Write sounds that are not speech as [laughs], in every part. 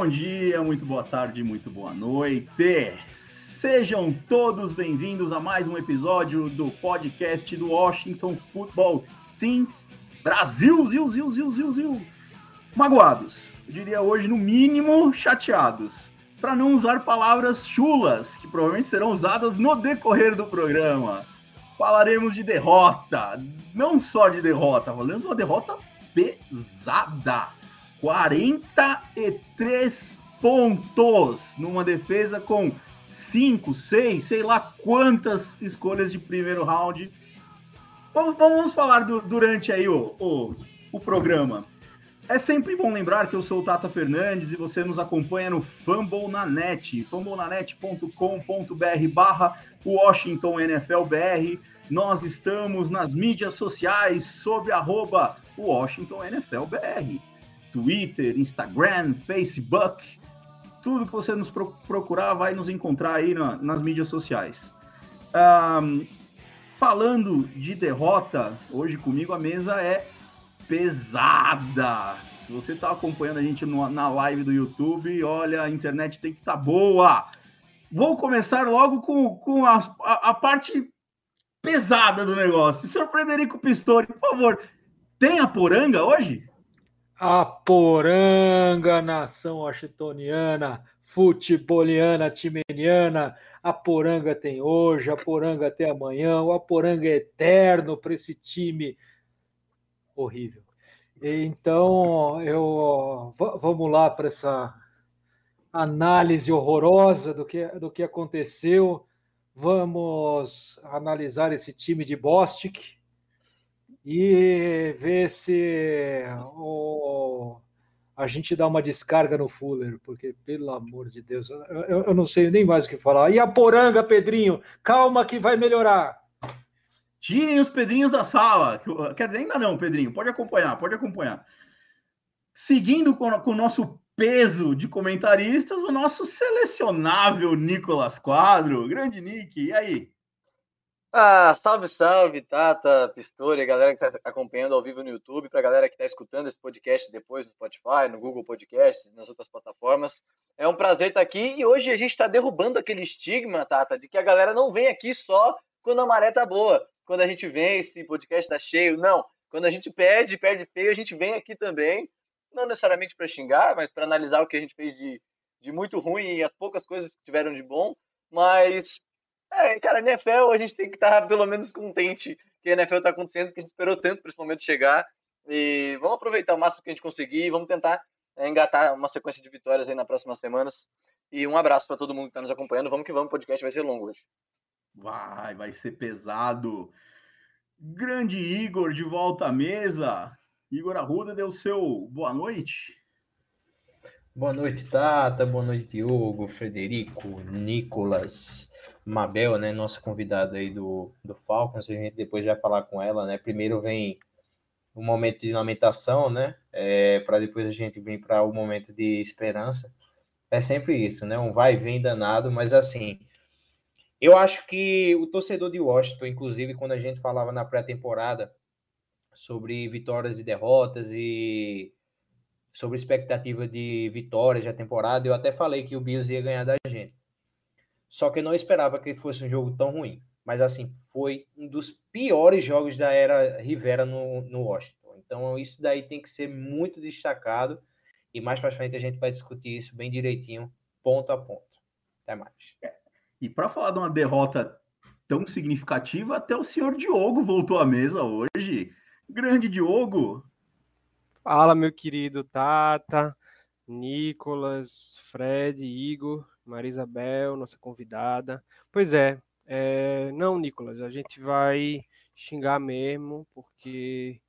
bom dia, muito boa tarde, muito boa noite. Sejam todos bem-vindos a mais um episódio do podcast do Washington Football Team Brasil, zil, zil, zil, zil, zil. Magoados, eu diria hoje no mínimo chateados, para não usar palavras chulas que provavelmente serão usadas no decorrer do programa. Falaremos de derrota, não só de derrota, falando de uma derrota pesada. 43 pontos numa defesa com 5, 6, sei lá quantas escolhas de primeiro round. Vamos, vamos falar do- durante aí o, o, o programa. É sempre bom lembrar que eu sou o Tata Fernandes e você nos acompanha no Fumble na Net, fumblenanet.com.br barra Washington NFL BR. Nós estamos nas mídias sociais sob arroba Washington NFL BR. Twitter, Instagram, Facebook, tudo que você nos pro- procurar vai nos encontrar aí na- nas mídias sociais. Ahn, falando de derrota, hoje comigo a mesa é pesada. Se você está acompanhando a gente no- na live do YouTube, olha, a internet tem que estar boa. Vou começar logo com, com a, a- a parte pesada do negócio. Senhor Frederico Pistori, por favor, tem a poranga hoje? A poranga, nação washingtoniana, futeboliana, timeniana, a poranga tem hoje, a poranga até amanhã, o poranga é eterno para esse time horrível. Então, eu va- vamos lá para essa análise horrorosa do que, do que aconteceu. Vamos analisar esse time de Bostic e ver se o- a gente dá uma descarga no Fuller, porque, pelo amor de Deus, eu, eu- não sei nem mais o que falar. E a poranga, Pedrinho? Calma que vai melhorar. Tirem os Pedrinhos da sala. Quer dizer, ainda não, Pedrinho. Pode acompanhar, pode acompanhar. Seguindo com, com o nosso peso de comentaristas, o nosso selecionável Nicolas Quadro. Grande Nick, e aí? Ah, salve, salve, Tata, Pistori, galera que está acompanhando ao vivo no YouTube, para a galera que está escutando esse podcast depois no Spotify, no Google Podcast, nas outras plataformas. É um prazer estar aqui e hoje a gente está derrubando aquele estigma, Tata, de que a galera não vem aqui só quando a maré tá boa, quando a gente vence, o podcast tá cheio. Não, quando a gente perde, perde feio, a gente vem aqui também, não necessariamente para xingar, mas para analisar o que a gente fez de, de muito ruim e as poucas coisas que tiveram de bom, mas é, cara, a NFL a gente tem que estar pelo menos contente que a NFL está acontecendo, que a gente esperou tanto para esse momento chegar. E vamos aproveitar o máximo que a gente conseguir e vamos tentar é, engatar uma sequência de vitórias aí nas próximas semanas. E um abraço para todo mundo que está nos acompanhando. Vamos que vamos, o podcast vai ser longo hoje. Vai, vai ser pesado. Grande Igor de volta à mesa. Igor Arruda deu seu boa noite. Boa noite, Tata. Boa noite, Diogo, Frederico, Nicolas, Mabel, né? Nossa convidada aí do, do Falcons. A gente depois vai falar com ela, né? Primeiro vem o momento de lamentação, né? É, para depois a gente vir para o momento de esperança. É sempre isso, né? Um vai e vem danado, mas assim. Eu acho que o torcedor de Washington, inclusive, quando a gente falava na pré-temporada sobre vitórias e derrotas e sobre expectativa de vitórias da temporada, eu até falei que o Bills ia ganhar da. Só que eu não esperava que fosse um jogo tão ruim. Mas assim, foi um dos piores jogos da era Rivera no, no Washington. Então isso daí tem que ser muito destacado. E mais para frente a gente vai discutir isso bem direitinho, ponto a ponto. Até mais. E para falar de uma derrota tão significativa, até o senhor Diogo voltou à mesa hoje. Grande Diogo. Fala, meu querido Tata, Nicolas, Fred, Igor, Marisabel, nossa convidada. Pois é, é, não, Nicolas, a gente vai xingar mesmo, porque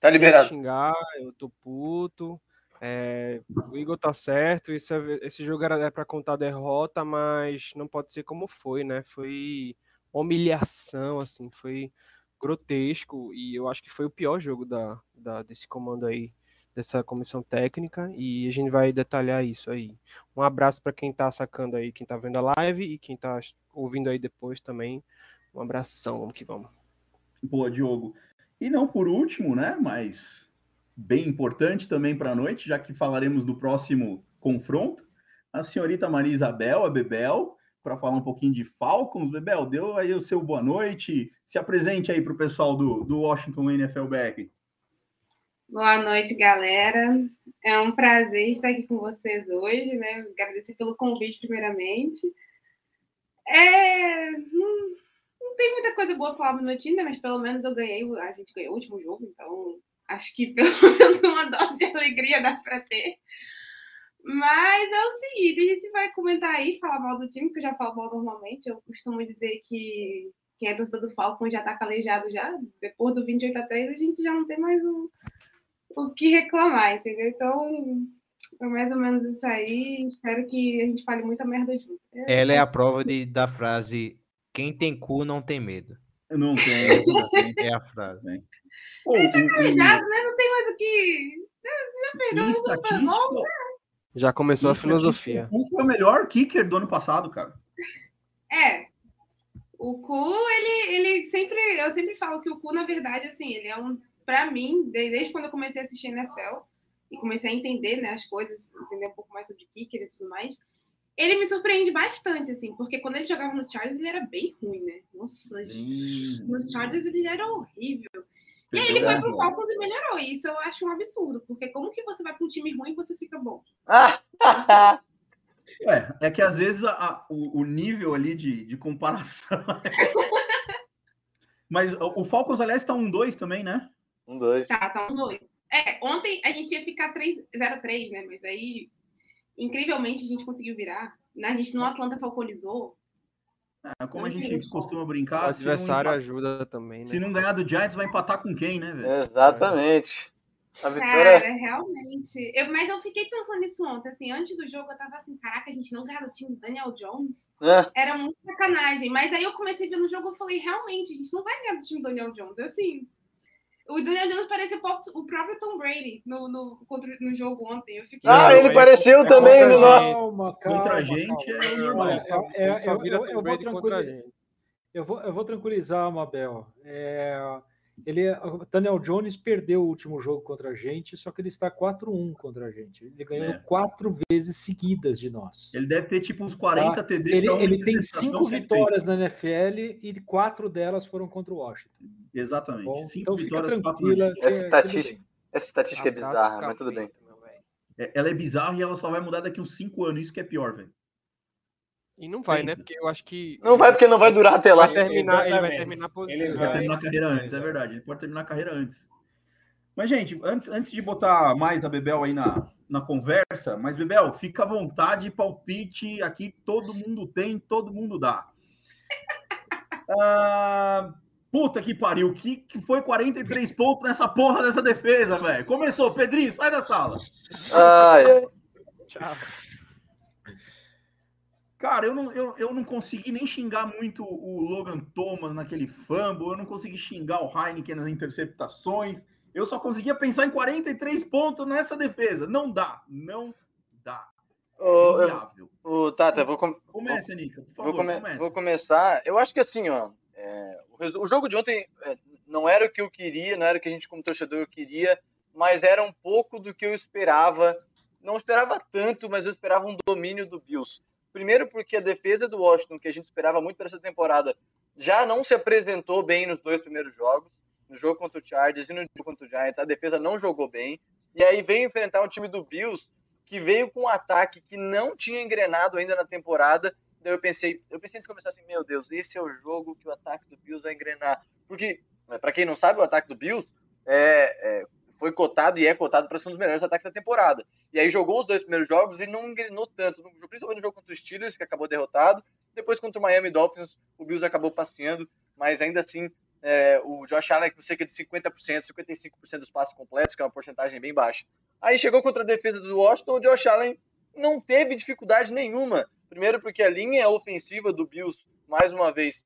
Tá liberado. xingar, eu tô puto. É, o Igor tá certo, esse, esse jogo era para contar derrota, mas não pode ser como foi, né? Foi humilhação, assim, foi grotesco e eu acho que foi o pior jogo da, da- desse comando aí, dessa comissão técnica e a gente vai detalhar isso aí. Um abraço para quem tá sacando aí, quem tá vendo a live e quem tá ouvindo aí depois também. Um abração, vamos que vamos. Boa, Diogo. E não por último, né? Mas bem importante também para a noite, já que falaremos do próximo confronto, a senhorita Maria Isabel, a Bebel, para falar um pouquinho de Falcons. Bebel, deu aí o seu boa noite. Se apresente aí para o pessoal do, do Washington NFL BR. Boa noite, galera. É um prazer estar aqui com vocês hoje, né? Agradecer pelo convite, primeiramente. É, não, não tem muita coisa boa falar do meu né? Mas pelo menos eu ganhei, a gente ganhou o último jogo, então acho que [laughs] pelo menos uma dose de alegria dá pra ter. Mas é o seguinte, a gente vai comentar aí, falar mal do time, que eu já falo mal normalmente. Eu costumo dizer que quem é torcedor do Falcon já tá calejado já. Depois do 28 a 3, a gente já não tem mais o, o que reclamar, entendeu? Então, é mais ou menos isso aí. Espero que a gente fale muita merda junto. Ela é a prova de, da frase: quem tem cu não tem medo. Não tem. [laughs] É a frase. Pô, o- o- Calejado, né? Não tem mais o que. Já perdeu o Super estatística, Já começou a filosofia. o foi o melhor kicker do ano passado, cara. [laughs] É. O Cu, ele, ele sempre. Eu sempre falo que o Cu, na verdade, assim, ele é um. Pra mim, de- desde quando eu comecei a assistir NFL e comecei a entender né, as coisas, entender um pouco mais sobre kicker e tudo mais, ele me surpreende bastante, assim, porque quando ele jogava no Chargers, ele era bem ruim, né? Nossa, gente. No Chargers ele era horrível. E aí ele foi pro Falcons e melhorou. E isso eu acho um absurdo, porque como que você vai pra um time ruim e você fica bom? Ah, [laughs] É, é que às vezes a- a- o, o nível ali de, de comparação. [laughs] [laughs] Mas o, o Falcons, aliás, tá um 2 também, né? Um, dois. Tá, tá um dois. É, ontem a gente ia ficar 3 0-3, né? Mas aí, incrivelmente, a gente conseguiu virar. A gente no Atlanta falconizou. É, como a Não tem gente costuma O brincar, não, adversário empa- ajuda também, né? se não ganhar do Giants, vai empatar com quem, né, velho? Exatamente. A Cara, vitória. realmente. Eu, mas eu fiquei pensando nisso ontem, assim, antes do jogo eu tava assim, caraca, a gente não ganhar do time do Daniel Jones. né? Era muito sacanagem. Mas aí eu comecei a ver no jogo e falei, realmente, a gente não vai ganhar do time do Daniel Jones. Assim, o Daniel Jones parecia o próprio- Tom Brady no, no, contra- no jogo ontem. Eu fiquei. Ah, Não, ele pareceu é também no nosso. Calma, calma, Contra a gente calma. é normal. É- eu- eu vou tranquilizar, Mabel. É, ele, o Daniel Jones perdeu o último jogo contra a gente, só que ele está 4-1 contra a gente. Ele ganhou É. quatro vezes seguidas de nós. Ele deve ter tipo uns 40 TD Tá. Ele, pra uma ele tem cinco vitórias na NFL e quatro delas foram contra o Washington. Exatamente. Bom, Cinco então vitórias, quatro que Essa é- estatística, essa estatística é bizarra, mas tudo bem. É, Ela é bizarra e ela só vai mudar daqui uns 5 anos. Isso que é pior, velho. E não vai, né? Pensa. Porque eu acho que. Não vai porque não vai durar até lá. Vai terminar, ele vai terminar positivo. Ele Ele vai vai. terminar a carreira antes, é verdade. Ele pode terminar a carreira antes. Mas, gente, antes, antes de botar mais a Bebel aí na, na conversa, mas, Bebel, fica à vontade, palpite. Aqui todo mundo tem, todo mundo dá. [laughs] Ah, puta que pariu. Que, que foi 43 pontos nessa porra dessa defesa, velho? Começou, Pedrinho, sai da sala. Ai, ai. Tchau. Cara, eu não, eu, eu não consegui nem xingar muito o Logan Thomas naquele fumble, eu não consegui xingar o Heineken nas interceptações, eu só conseguia pensar em 43 pontos nessa defesa. Não dá, não dá. Ô, eu- ô, Tata, vou, com- Comece, Anica, por vou, favor, come- comece. vou começar. Eu acho que assim, ó, é, o, o jogo de ontem é, não era o que eu queria, não era o que a gente como torcedor queria, mas era um pouco do que eu esperava. Não esperava tanto, mas eu esperava um domínio do Bills. Primeiro porque a defesa do Washington, que a gente esperava muito para essa temporada, já não se apresentou bem nos dois primeiros jogos, no jogo contra o Chargers e no jogo contra o Giants, a defesa não jogou bem. E aí veio enfrentar um time do Bills que veio com um ataque que não tinha engrenado ainda na temporada. Daí eu pensei, eu pensei antes de começar assim, meu Deus, esse é o jogo que o ataque do Bills vai engrenar. Porque, para quem não sabe, o ataque do Bills é, é, foi cotado e é cotado para ser um dos melhores ataques da temporada. E aí jogou os dois primeiros jogos e não engrenou tanto, principalmente no jogo contra os Steelers, que acabou derrotado. Depois contra o Miami Dolphins, o Bills acabou passeando, mas ainda assim, é, o Josh Allen com cerca de 50%, 55% dos passos completos, que é uma porcentagem bem baixa. Aí chegou contra a defesa do Washington, o Josh Allen não teve dificuldade nenhuma. Primeiro porque a linha ofensiva do Bills, mais uma vez,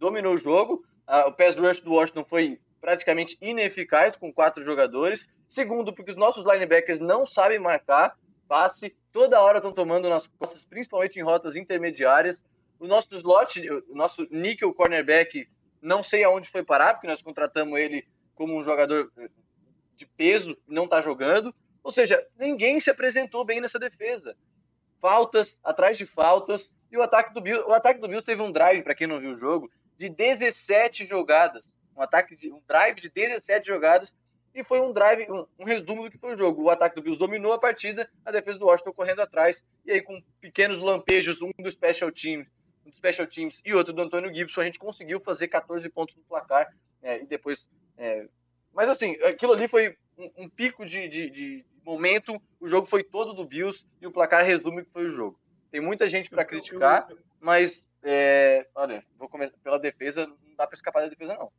dominou o jogo. Ah, o pass rush do Washington foi praticamente ineficaz com quatro jogadores. Segundo, porque os nossos linebackers não sabem marcar passe, toda hora estão tomando nas costas, principalmente em rotas intermediárias. O nosso slot, o nosso nickel cornerback, não sei aonde foi parar, porque nós contratamos ele como um jogador eh, de peso, não está jogando. Ou seja, ninguém se apresentou bem nessa defesa. Faltas atrás de faltas. E o ataque do Bills, o ataque do Bills teve um drive, para quem não viu o jogo, de 17 jogadas. Um ataque de um drive de 17 jogadas e foi um drive, um, um resumo do que foi o jogo. O ataque do Bills dominou a partida, a defesa do Washington correndo atrás e aí com pequenos lampejos, um do special team, um do special teams e outro do Antônio Gibson, a gente conseguiu fazer 14 pontos no placar é, e depois é, mas assim, aquilo ali foi um, um pico de, de, de momento, o jogo foi todo do Bills e o placar resume que foi o jogo. Tem muita gente para criticar, mas é, olha, vou começar pela defesa, não dá para escapar da defesa não.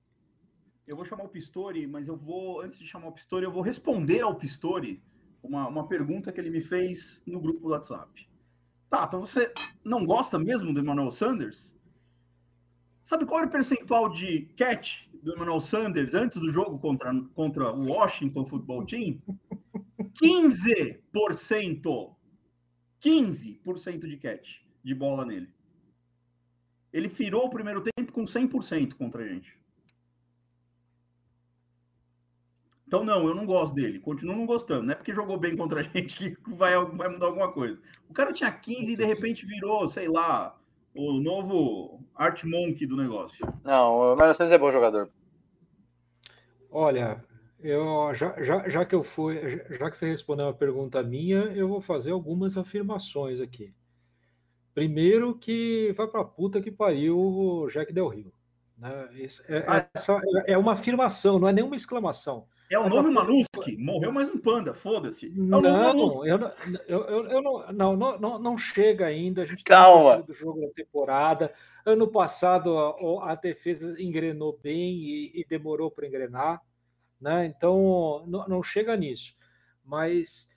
Eu vou chamar o Pistori, mas eu vou, antes de chamar o Pistori, eu vou responder ao Pistori uma, uma pergunta que ele me fez no grupo do WhatsApp. Tá, então você não gosta mesmo do Emmanuel Sanders? Sabe qual era o percentual de catch do Emmanuel Sanders antes do jogo contra, contra o Washington Football Team? 15%! 15% de catch de bola nele. Ele virou o primeiro tempo com 100% contra a gente. Então, não, eu não gosto dele. Continuo não gostando. Não é porque jogou bem contra a [laughs] gente que vai, vai mudar alguma coisa. O cara tinha 15 e de repente virou, sei lá, o novo Art Monk do negócio. Não, o Sanders é bom jogador. Olha, eu já, já, já que eu fui, já- que você respondeu uma pergunta minha, eu vou fazer algumas afirmações aqui. Primeiro que vai pra puta que pariu o Jack Del Rio. Né? É- Ah. Essa é uma afirmação, não é nenhuma exclamação. É o novo Manuski. Morreu mais um panda, foda-se. É. Não, eu, não- eu, eu, eu não, não, não, não, chega ainda. A gente tá Calma. terceiro do jogo da temporada. Ano passado a, a defesa engrenou bem e, e demorou para engrenar, né? Então não, não chega nisso. Mas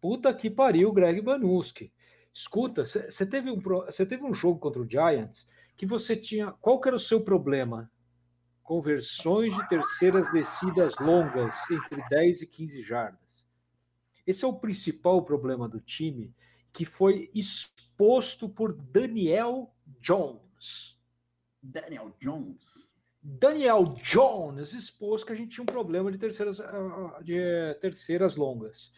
puta que pariu, Greg Banuski. Escuta, você teve, um, você teve um jogo contra o Giants que você tinha. Qual que era o seu problema? Conversões de terceiras descidas longas entre 10 e 15 jardas. Esse é o principal problema do time, que foi exposto por Daniel Jones. Daniel Jones. Daniel Jones expôs que a gente tinha um problema de terceiras, ah, de terceiras longas.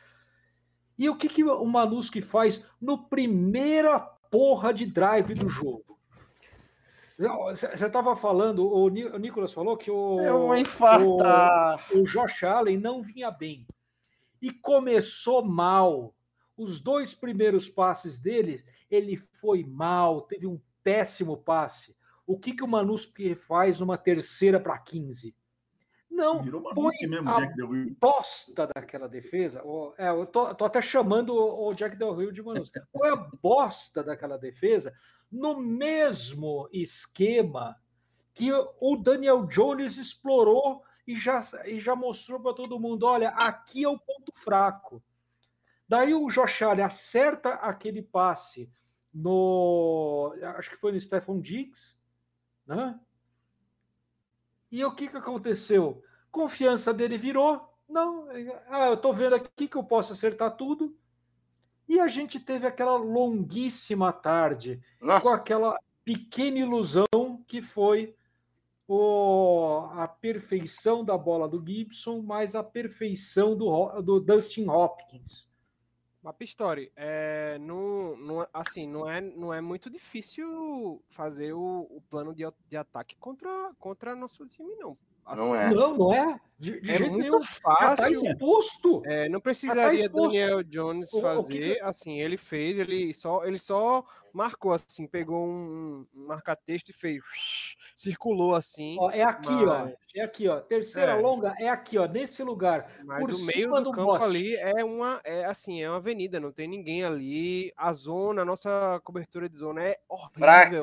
E o que, que o Manuski faz no primeira porra de drive do jogo? Você estava falando, o Ni- o Nicolas falou que o, vou infartar. o Josh Allen não vinha bem. E começou mal. Os dois primeiros passes dele, ele foi mal, teve um péssimo passe. O que, que o Manuski faz numa terceira para 15? Não, Virou Manuski mesmo, a Jack Del Rio. bosta daquela defesa. É, eu tô, tô até chamando o o Jack Del Rio de. Qual é a bosta daquela defesa no mesmo esquema que o Daniel Jones explorou e já, e já mostrou para todo mundo: olha, aqui é o ponto fraco. Daí o Josh Allen acerta aquele passe no. Acho que foi no Stephon Diggs, né? E o que, que aconteceu? Confiança dele virou. Não, ah, eu estou vendo aqui que eu posso acertar tudo. E a gente teve aquela longuíssima tarde com Nossa, aquela pequena ilusão que foi o- a perfeição da bola do Gibson, mais a perfeição do, do Dustin Hopkins. Mas Pistori, é, não, não, é- assim, não é, não é muito difícil fazer o, o plano de, de ataque contra, contra nosso time, não. Não assim, é. Não, não é. De, de É jeito muito nenhum. Tá fácil. exposto. É, não tá precisaria exposto. Daniel Jones O- o que fazer, que- assim, ele fez, ele só, ele só marcou assim, pegou um, um marca-texto e fez, [laughs] circulou assim, Ó, é aqui, ó. Mas- É aqui, ó. Terceira É. longa é aqui, ó. Nesse lugar. mas por o meio cima do do campo ali é uma, é assim, é uma avenida, não tem ninguém ali, a zona, a nossa cobertura de zona é horrível.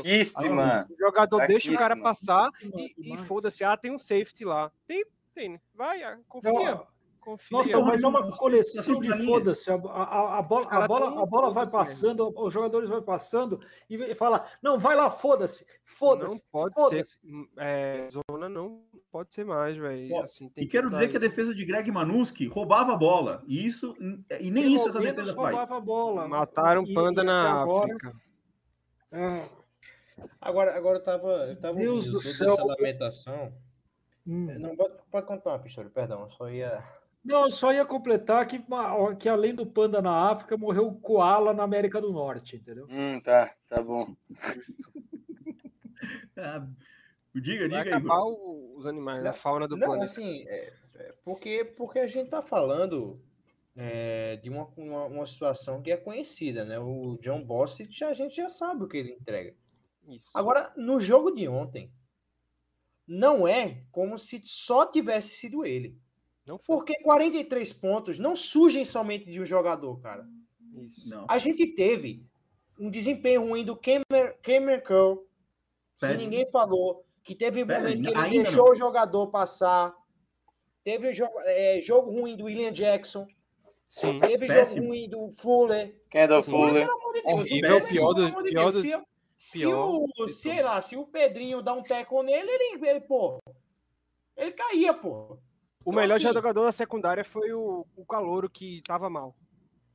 Fraquíssima. O jogador deixa o cara Fraquíssima. passar Fraquíssima e, e foda-se, ah, tem um safety lá. Tem, tem, vai, ah, confia, Não, confia. Nossa, mas é uma coleção de foda-se. A, a, a bola, a bola, a bola vai passando, os jogadores vão passando e e fala: não, vai lá, foda-se, Não foda-se. pode foda-se. ser, hum, é, zona não pode ser mais, velho. Assim, E quero mudar dizer que a isso. defesa de Greg Manuski roubava a bola. E isso e nem Pelo isso essa defesa roubava faz. a bola. Mataram E- panda e na agora- África. Ah, Agora, agora eu tava, eu tava Deus ouvindo do toda céu. essa lamentação. Hum. Não, pode, pode contar, Pistori, perdão, só ia. Não, eu só ia completar que, que além do panda na África, morreu o koala na América do Norte, entendeu? Hum, tá, tá bom. [laughs] Ah, diga, Vai diga aí. acabar o- os animais, a Não, fauna do Não, planeta. assim, é, é porque, porque a gente tá falando é, de uma, uma, uma situação que é conhecida, né? O John Bostic, já, a gente já sabe o que ele entrega. Isso. Agora, no jogo de ontem, não é como se só tivesse sido ele. Não foi Porque 43 pontos não surgem somente de um jogador, cara. isso. Não. A gente teve um desempenho ruim do Cameron, Cameron Curl, que ninguém falou, que teve um momento que ele ainda deixou não. o jogador passar. Teve jogo, é, jogo ruim do William Jackson. Sim. Teve Péssimo. jogo ruim do Fuller. Kendall Sim. Fuller. Pelo amor de Deus, Horrível, o Fuller, pior do- pior do- se, o, sei lá, se o Pedrinho dá um teco nele, ele, ele pô, ele caía, pô. O Então, melhor assim, jogador da secundária foi o, o Calouro que tava mal.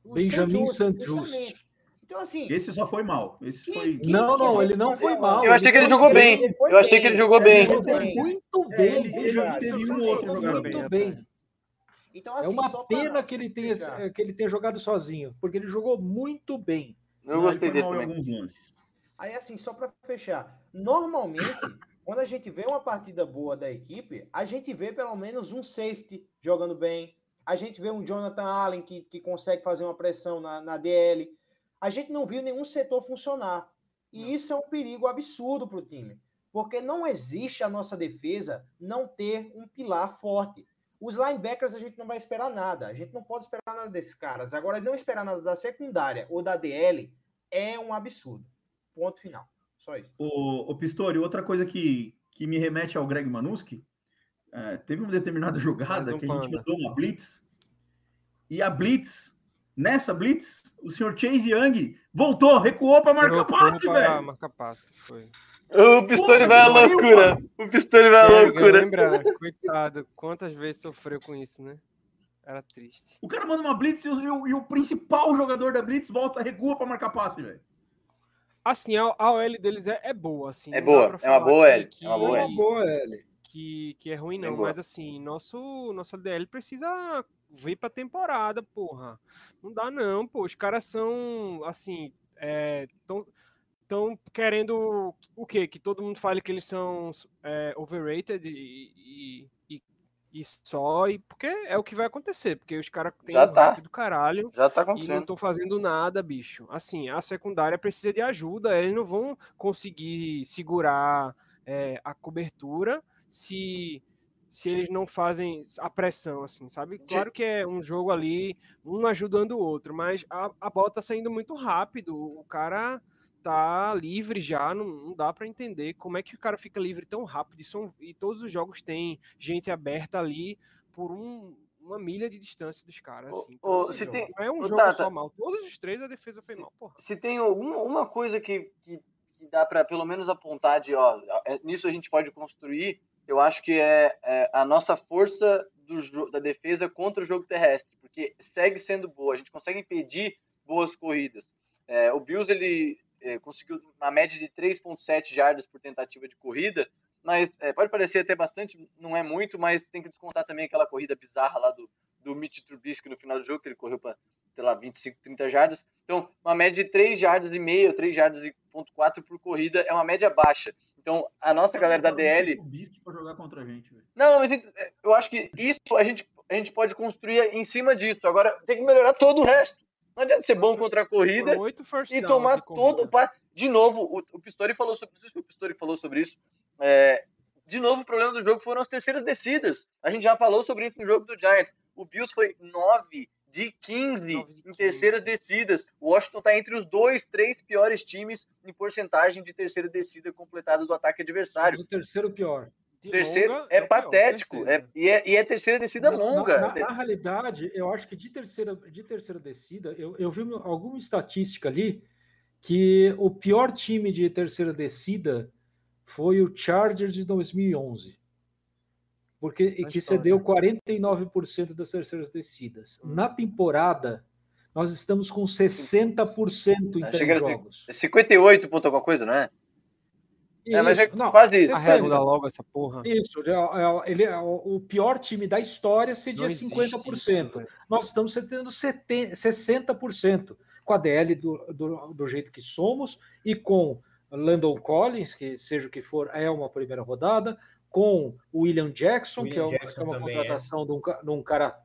o Benjamin justamente. Então, assim, Esse só foi mal. Esse Que- foi. que- Não, que não, ele não foi mal. Eu achei que ele jogou bem. Ele Eu achei que ele jogou Ele bem. jogou Jogou muito É, bem. ele Benjamin teve Saint-Just um jogou outro jogador muito bem, bem. Então, É assim, uma só pra pena que ele, tenha, que ele tenha jogado sozinho, porque ele jogou muito bem. Eu Não, gostei ele dele foi mal em também. alguns lances. Aí, assim, só para fechar, normalmente, [laughs] quando a gente vê uma partida boa da equipe, a gente vê pelo menos um safety jogando bem, a gente vê um Jonathan Allen que, que consegue fazer uma pressão na, na DL. A gente não viu nenhum setor funcionar. E isso é um perigo absurdo para o time, porque não existe a nossa defesa não ter um pilar forte. Os linebackers a gente não vai esperar nada, a gente não pode esperar nada desses caras. Agora, não esperar nada da secundária ou da DL é um absurdo. Ponto final. Só isso. O, o Pistori, outra coisa que, que me remete ao Greg Manuski, é, teve uma determinada [laughs] jogada um que a gente mandou uma blitz, e a blitz, nessa blitz, o senhor Chase Young voltou, recuou para marcar passe, velho. Marcar passe, foi. O Pistori vai à loucura. O Pistori vai à loucura. lembrar, coitado, quantas vezes sofreu com isso, né? Era triste. O cara manda uma blitz e o, e o- e o principal jogador da blitz volta, recua para marcar passe, velho. Assim, a, a OL deles é, é boa, assim. É boa, é uma boa L, Que, é uma boa É L. uma boa, L. que, que é ruim, Bem não. boa. Mas assim, nosso, nossa DL precisa vir pra temporada, porra. Não dá, não, pô. Os caras são, assim, é, tão, tão querendo o quê? Que todo mundo fale que eles são é, overrated e, e, e, e só, e porque é o que vai acontecer, porque os caras têm Já um tá. do caralho. Já tá E não acontecendo. estão fazendo nada, bicho. Assim, a secundária precisa de ajuda. Eles não vão conseguir segurar é, a cobertura se, se eles não fazem a pressão, assim, sabe? Claro que é um jogo ali, um ajudando o outro, mas a, a bola tá saindo muito rápido. O cara tá livre já, não, não dá para entender como é que o cara fica livre tão rápido. E, são, e todos os jogos têm gente aberta ali por um, uma milha de distância dos caras. Assim. Então, ô, assim, se tem- não é um ô, jogo Tata, só mal. Todos os três a defesa foi mal, porra. se tem alguma uma coisa que, que, que dá para pelo menos apontar de, ó, é- nisso a gente pode construir, eu acho que é, é a nossa força do, da defesa contra o jogo terrestre, porque segue sendo boa, a gente consegue impedir boas corridas. É, o Bills ele é, conseguiu uma média de 3.7 jardas por tentativa de corrida, mas é, pode parecer até bastante, não é muito, mas tem que descontar também aquela corrida bizarra lá do, do Mitch Trubisky no final do jogo, que ele correu para, sei lá, 25, 30 jardas. Então, uma média de 3 jardas e meia, 3 jardas e 2.4 por corrida, é uma média baixa. Então, a nossa galera da DL. O Beast pra jogar contra a gente, velho. Não, mas ent- eu acho que isso a gente, a gente pode construir em cima disso. Agora, tem que melhorar todo o resto. Não adianta ser bom contra a corrida e tomar todo o pa- De novo, o, o Pistori falou sobre isso. O Pistori falou sobre isso. É, de novo, o problema do jogo foram as terceiras descidas. A gente já falou sobre isso no jogo do Giants. O Bills foi 9 de 15 Nove de em 15. terceiras descidas. O Washington está entre os dois, três piores times em porcentagem de terceira descida completada do ataque adversário. O terceiro pior. De Terceiro longa, é, o pior, patético. é, e, é, e é terceira descida Na- longa. Na, na realidade, eu acho que de terceira, de terceira descida, eu, eu vi alguma estatística ali que o pior time de terceira descida foi o Chargers de 2011. Porque e Na que história. cedeu 49% das terceiras descidas. Hum. Na temporada, nós estamos com 60% em que três jogos. 58 ponto alguma coisa, não é? É, mas é Isso, não, quase isso. Arredonda logo essa porra. Isso, é- é- ele é o pior time da história Não existe 50%. isso. Nós estamos cedendo 70 60% com a DL do, do, do jeito que somos e com Landon Collins, que seja o que for, é uma primeira rodada, com o William Jackson, que é William uma, Jackson é uma também é. contratação de um, de um cara,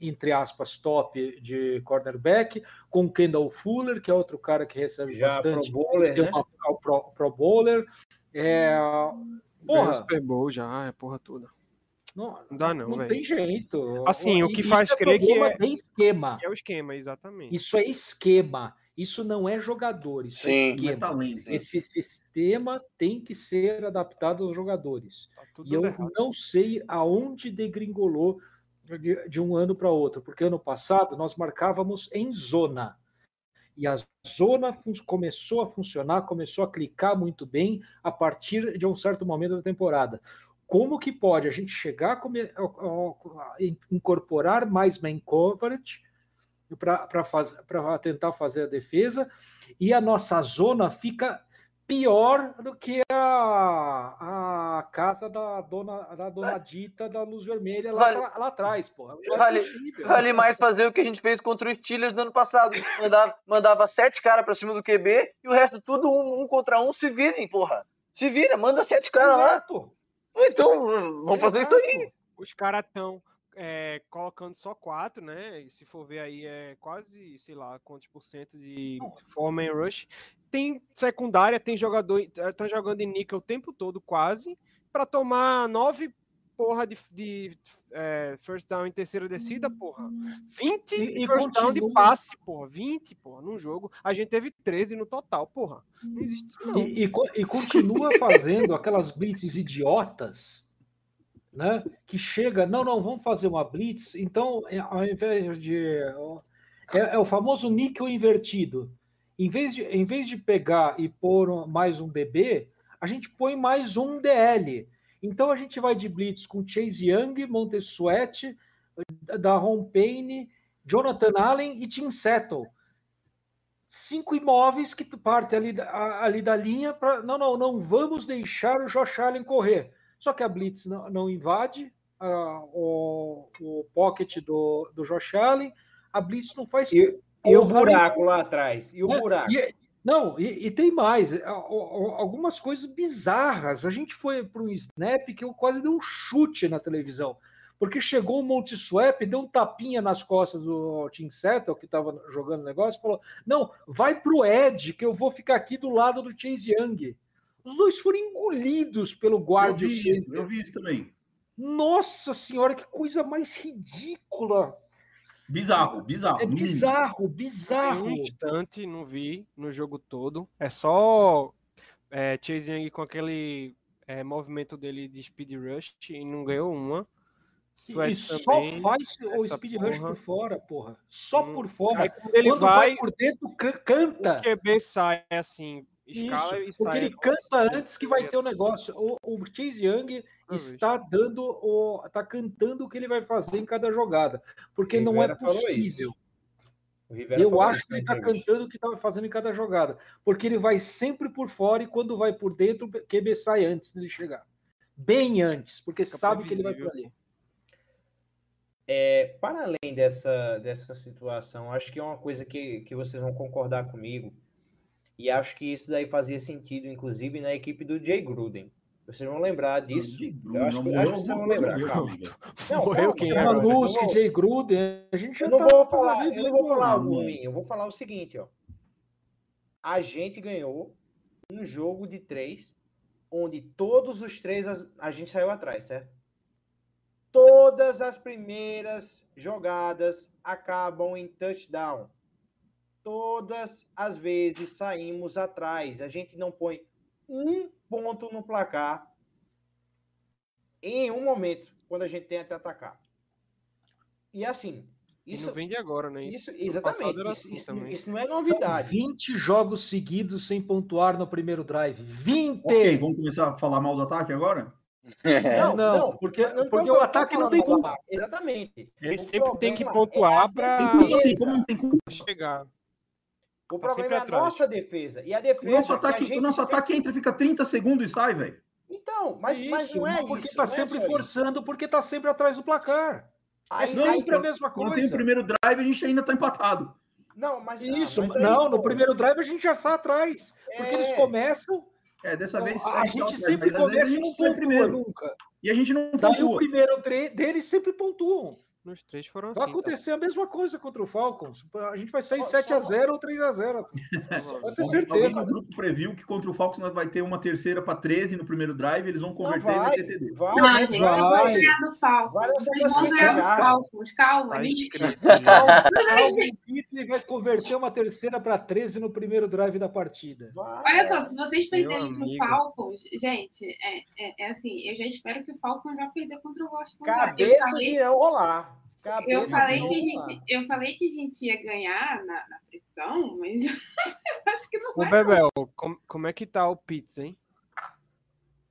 entre aspas, top de cornerback, com o Kendall Fuller, que é outro cara que recebe Já pro bastante, bowler, tem né? uma, o pro, pro bowler. É, porra, o Super Bowl já, é porra toda. não, Não dá não, não velho. tem jeito. Assim, o que isso faz é crer que é- esquema. É o esquema, exatamente. Isso é esquema. Isso não é jogador, isso Sim. é é esquema. talento. Esse sistema tem que ser adaptado aos jogadores. Tá E eu errado. não sei aonde degringolou de, de um ano para outro, porque ano passado nós marcávamos em zona. E a zona começou a funcionar, começou a clicar muito bem a partir de um certo momento da temporada. Como que pode a gente chegar a, a- a- incorporar mais man coverage para tentar fazer a defesa e a nossa zona fica pior do que a, a casa da dona da dona Dita da Luz Vermelha lá, Vale- lá atrás, porra. Vale- Impossível. Vale mais fazer o que a gente fez contra o Steelers no ano passado. Mandava, mandava sete caras pra cima do QB e o resto tudo um, um contra um. Se virem, porra. Se vira, manda sete caras lá. Exato. Então, vamos fazer isso aí. Os caras estão colocando só quatro, né? E se for ver aí, é quase, sei lá, quantos por cento de forma em rush. Tem secundária, tem jogador, tá jogando em níquel o tempo todo, quase, para tomar nove porra de, de é, first down em terceira descida, porra. 20 E- e first down de continua- passe, porra. 20, porra, num jogo. A gente teve 13 no total, porra. Não existe isso, não. E, e e continua fazendo aquelas blitzes idiotas, né? Que chega, não, não, vamos fazer uma blitz. Então, é, ao invés de é, é o famoso níquel invertido. Em vez de, em vez de pegar e pôr mais um DB, a gente põe mais um DL. Então a gente vai de blitz com Chase Young, Montez Sweat, da Ron Payne, Jonathan Allen e Tim Settle cinco imóveis que partem ali, ali da linha para. Não, não, não vamos deixar o Josh Allen correr. Só que a Blitz não, não invade o, o pocket do, do Josh Allen, a Blitz não faz. E, e o buraco lá atrás? E o né? buraco? E- não, e, e tem mais, algumas coisas bizarras. A gente foi para um snap que eu quase dei um chute na televisão, porque chegou o Monte Swap, deu um tapinha nas costas do Tim Settle, que estava jogando o negócio, e falou: Não, vai para o Ed, que eu vou ficar aqui do lado do Chase Young. Os dois foram engolidos pelo Eu guarda. vi isso, eu vi isso também. Nossa senhora, que coisa mais ridícula! Bizarro, bizarro. É bizarro, bizarro. um instante, não vi no jogo todo. É só é, Chase Young com aquele é, movimento dele de speed rush e não ganhou uma. E- Sweat e só também. faz o speed rush porra. por fora, porra. Só Hum. por fora. Aí quando ele Quando vai, por dentro, can- o canta. QB sai assim, escala Isso, e sai. porque ele canta antes que vai ter o negócio. O, o Chase Young está dando o. está cantando o que ele vai fazer em cada jogada. Porque não é possível. Eu acho que ele está cantando o que estava fazendo em cada jogada. Porque ele vai sempre por fora e quando vai por dentro, o QB sai antes dele chegar. Bem antes, porque Fica sabe que ele vai por ali. É, para além dessa, dessa situação, acho que é uma coisa que, que vocês vão concordar comigo. E acho que isso daí fazia sentido, inclusive, na equipe do Jay Gruden. Vocês vão lembrar disso. Eu acho que, acho que vocês vão lembrar. Calma. Não, Morreu quem não Maluski, vou- Jay Gruden, a gente já Eu não tá vou falar, eu não vou falar algo ruim, eu vou falar o seguinte, ó. A gente ganhou um jogo de três, onde todos os três as- a gente saiu atrás, certo? Todas as primeiras jogadas acabam em touchdown. Todas as vezes saímos atrás. A gente não põe um ponto no placar em um momento, quando a gente tem até atacar. E assim, E isso não vem de agora, né? isso, No exatamente. Isso, assim isso- também. isso não é São novidade. 20 jogos seguidos sem pontuar no primeiro drive. 20! Ok, vamos começar a falar mal do ataque agora? Não, não, porque, mas não porque o ataque não tem culpa. Exatamente. Ele O sempre tem que problema pontuar é a pra- Tem culpa, assim, como não tem culpa? Chegar. O tá problema sempre é a atrás. nossa defesa. E a O defesa. nosso que a ataque, gente o nosso sempre- ataque entra, fica 30 segundos e sai, velho. Então, mas, mas Isso, não é porque isso. tá não é sempre só isso. forçando, porque tá sempre atrás do placar. É Aí- sempre aí- a mesma Quando coisa. tem o primeiro drive, a gente ainda tá empatado. Não, mas. Isso, mas aí, não, no pô, primeiro drive a gente já está atrás. Porque eles é, começam, É, dessa vez. a gente tá gente sempre mas começa e a não pontua primeiro. nunca. E a gente não Daí o pontua. primeiro tre- deles sempre pontuam. Nos três foram assim. Vai acontecer a mesma coisa contra o Falcons. A gente vai sair Só- 7x0 ou 3x0. Tá? [laughs] Pode ter certeza. no grupo previu que contra o Falcons nós vai ter uma terceira para 13 no primeiro drive, eles vão Não, converter e vai, vai ter TD. vai, Não, vai, gente, vai, eu vou vai. ganhar do Falcons. Vai nessa Eles vão ganhar dos classificação. Falcons. Calma, Tá gente. escrito. [laughs] Ele vai converter uma terceira para 13 no primeiro drive da partida. vai. Olha só, se vocês perderem pro. Falcons, gente, é, é, é assim, eu já espero que o Falcons vai perder contra o Washington. já. Eu Cabeças falei, irão rolar. eu falei que a rolar. gente, eu falei que a gente ia ganhar na, na pressão, mas [laughs] eu acho que não Ô, vai. não. Bebel, como, como é que tá o Pitts, hein?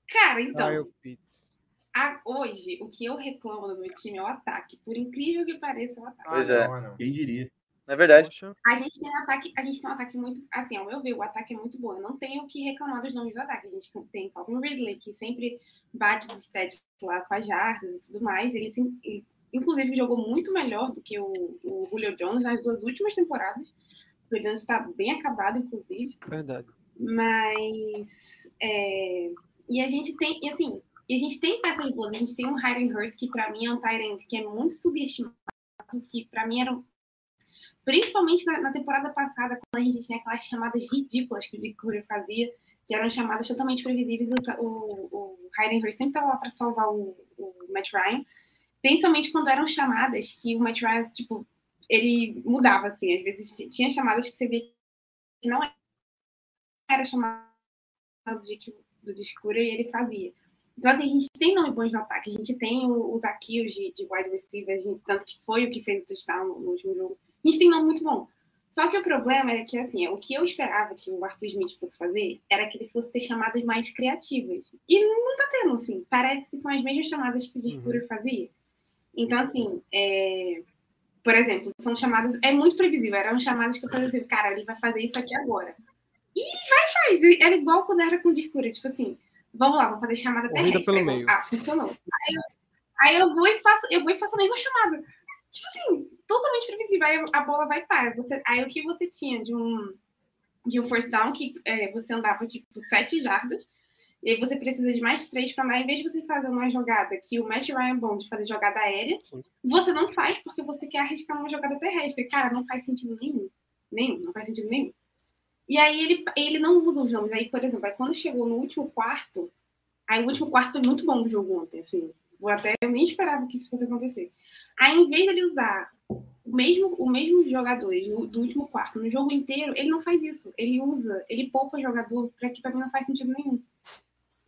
Cara, então, Kyle Pitts. a- hoje, o que eu reclamo do meu time é o ataque. Por incrível que pareça, é o ataque. Pois Ah, é. não, ah, não. Quem diria? É verdade. Poxa, A gente tem um ataque, a gente tem um ataque muito, assim, ao meu ver, o ataque é muito bom. Eu não tenho o que reclamar dos nomes do ataque. A gente tem Calvin Ridley, que sempre bate os stats lá com as jardas e tudo mais. Ele, sim- ele, inclusive, jogou muito melhor do que o, o Julio Jones nas duas últimas temporadas. O Julio Jones está bem acabado, inclusive. verdade. Mas. é, e a gente tem, e assim, e a gente tem peças boas. A gente tem um Hayden Hurst, que pra mim é um Tyrant que é muito subestimado, que pra mim era. um- Principalmente na, na temporada passada, quando a gente tinha aquelas chamadas ridículas que o Dick Curry fazia, que eram chamadas totalmente previsíveis. O, o, o sempre estava lá pra salvar o, o Matt Ryan. Principalmente quando eram chamadas que o Matt Ryan, tipo, ele mudava, assim. Às vezes tinha chamadas que você via que não era chamada do Dick, do Dick Curry e ele fazia. Então, assim, a gente tem nome bons no ataque. A gente tem os Akios de, de wide receiver, gente- tanto que foi o que fez o touchdown no último jogo. A gente tem nome muito bom. Só que o problema é que, assim, o que eu esperava que o Arthur Smith fosse fazer era que ele fosse ter chamadas mais criativas. E não tá tendo, assim. Parece que são as mesmas chamadas que o Dick Uhum. Fazia. Então, assim, é, por exemplo, são chamadas. É muito previsível. Eram chamadas que eu fazia assim, cara, ele vai fazer isso aqui agora. E vai faz. Era igual quando era com o Dick Curry, tipo assim, vamos lá, vamos fazer chamada Corrida terrestre. pelo meio. Ah, funcionou. Aí eu, aí eu vou e faço, eu vou e faço a mesma chamada. Tipo assim, totalmente previsível. Aí a bola vai para. Você, aí o que você tinha de um de um first down que é, você andava tipo sete jardas. E aí você precisa de mais três para andar. Em vez de você fazer uma jogada que o Matt Ryan é bom de fazer jogada aérea, Sim. você não faz porque você quer arriscar uma jogada terrestre. Cara, não faz sentido nenhum. Nenhum, não faz sentido nenhum. E aí ele, ele não usa os nomes. Aí, por exemplo, aí quando chegou no último quarto, aí o último quarto foi muito bom do jogo ontem, assim. Vou até, eu nem esperava que isso fosse acontecer. Aí, em vez dele usar o mesmo, o mesmo jogador do, último quarto no jogo inteiro, ele não faz isso. Ele usa, ele poupa jogador para que para mim não faz sentido nenhum.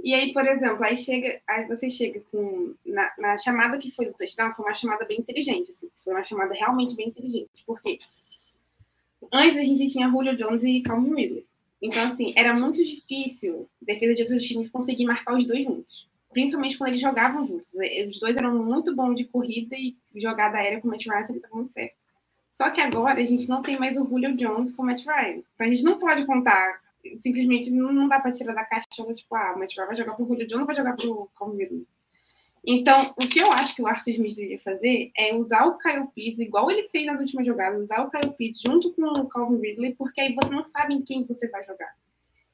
E aí, por exemplo, aí chega, aí você chega com na, na chamada que foi do touchdown, foi uma chamada bem inteligente, assim, foi uma chamada realmente bem inteligente. Por quê? Antes a gente tinha Julio Jones e Calvin Ridley. Então, assim, era muito difícil a defesa de outros times conseguir marcar os dois juntos. Principalmente quando eles jogavam juntos. Os dois eram muito bons de corrida e jogada aérea com o Matt Ryan sempre estava muito certo. Só que agora a gente não tem mais o Julio Jones com o Matt Ryan. Então a gente não pode contar. Simplesmente não, dá para tirar da caixa tipo, ah, o Matt Ryan vai jogar pro Julio Jones vai jogar pro Calvin. Então, o que eu acho que o Arthur Smith deveria fazer é usar o Kyle Pitts, igual ele fez nas últimas jogadas, usar o Kyle Pitts junto com o Calvin Ridley, porque aí você não sabe em quem você vai jogar.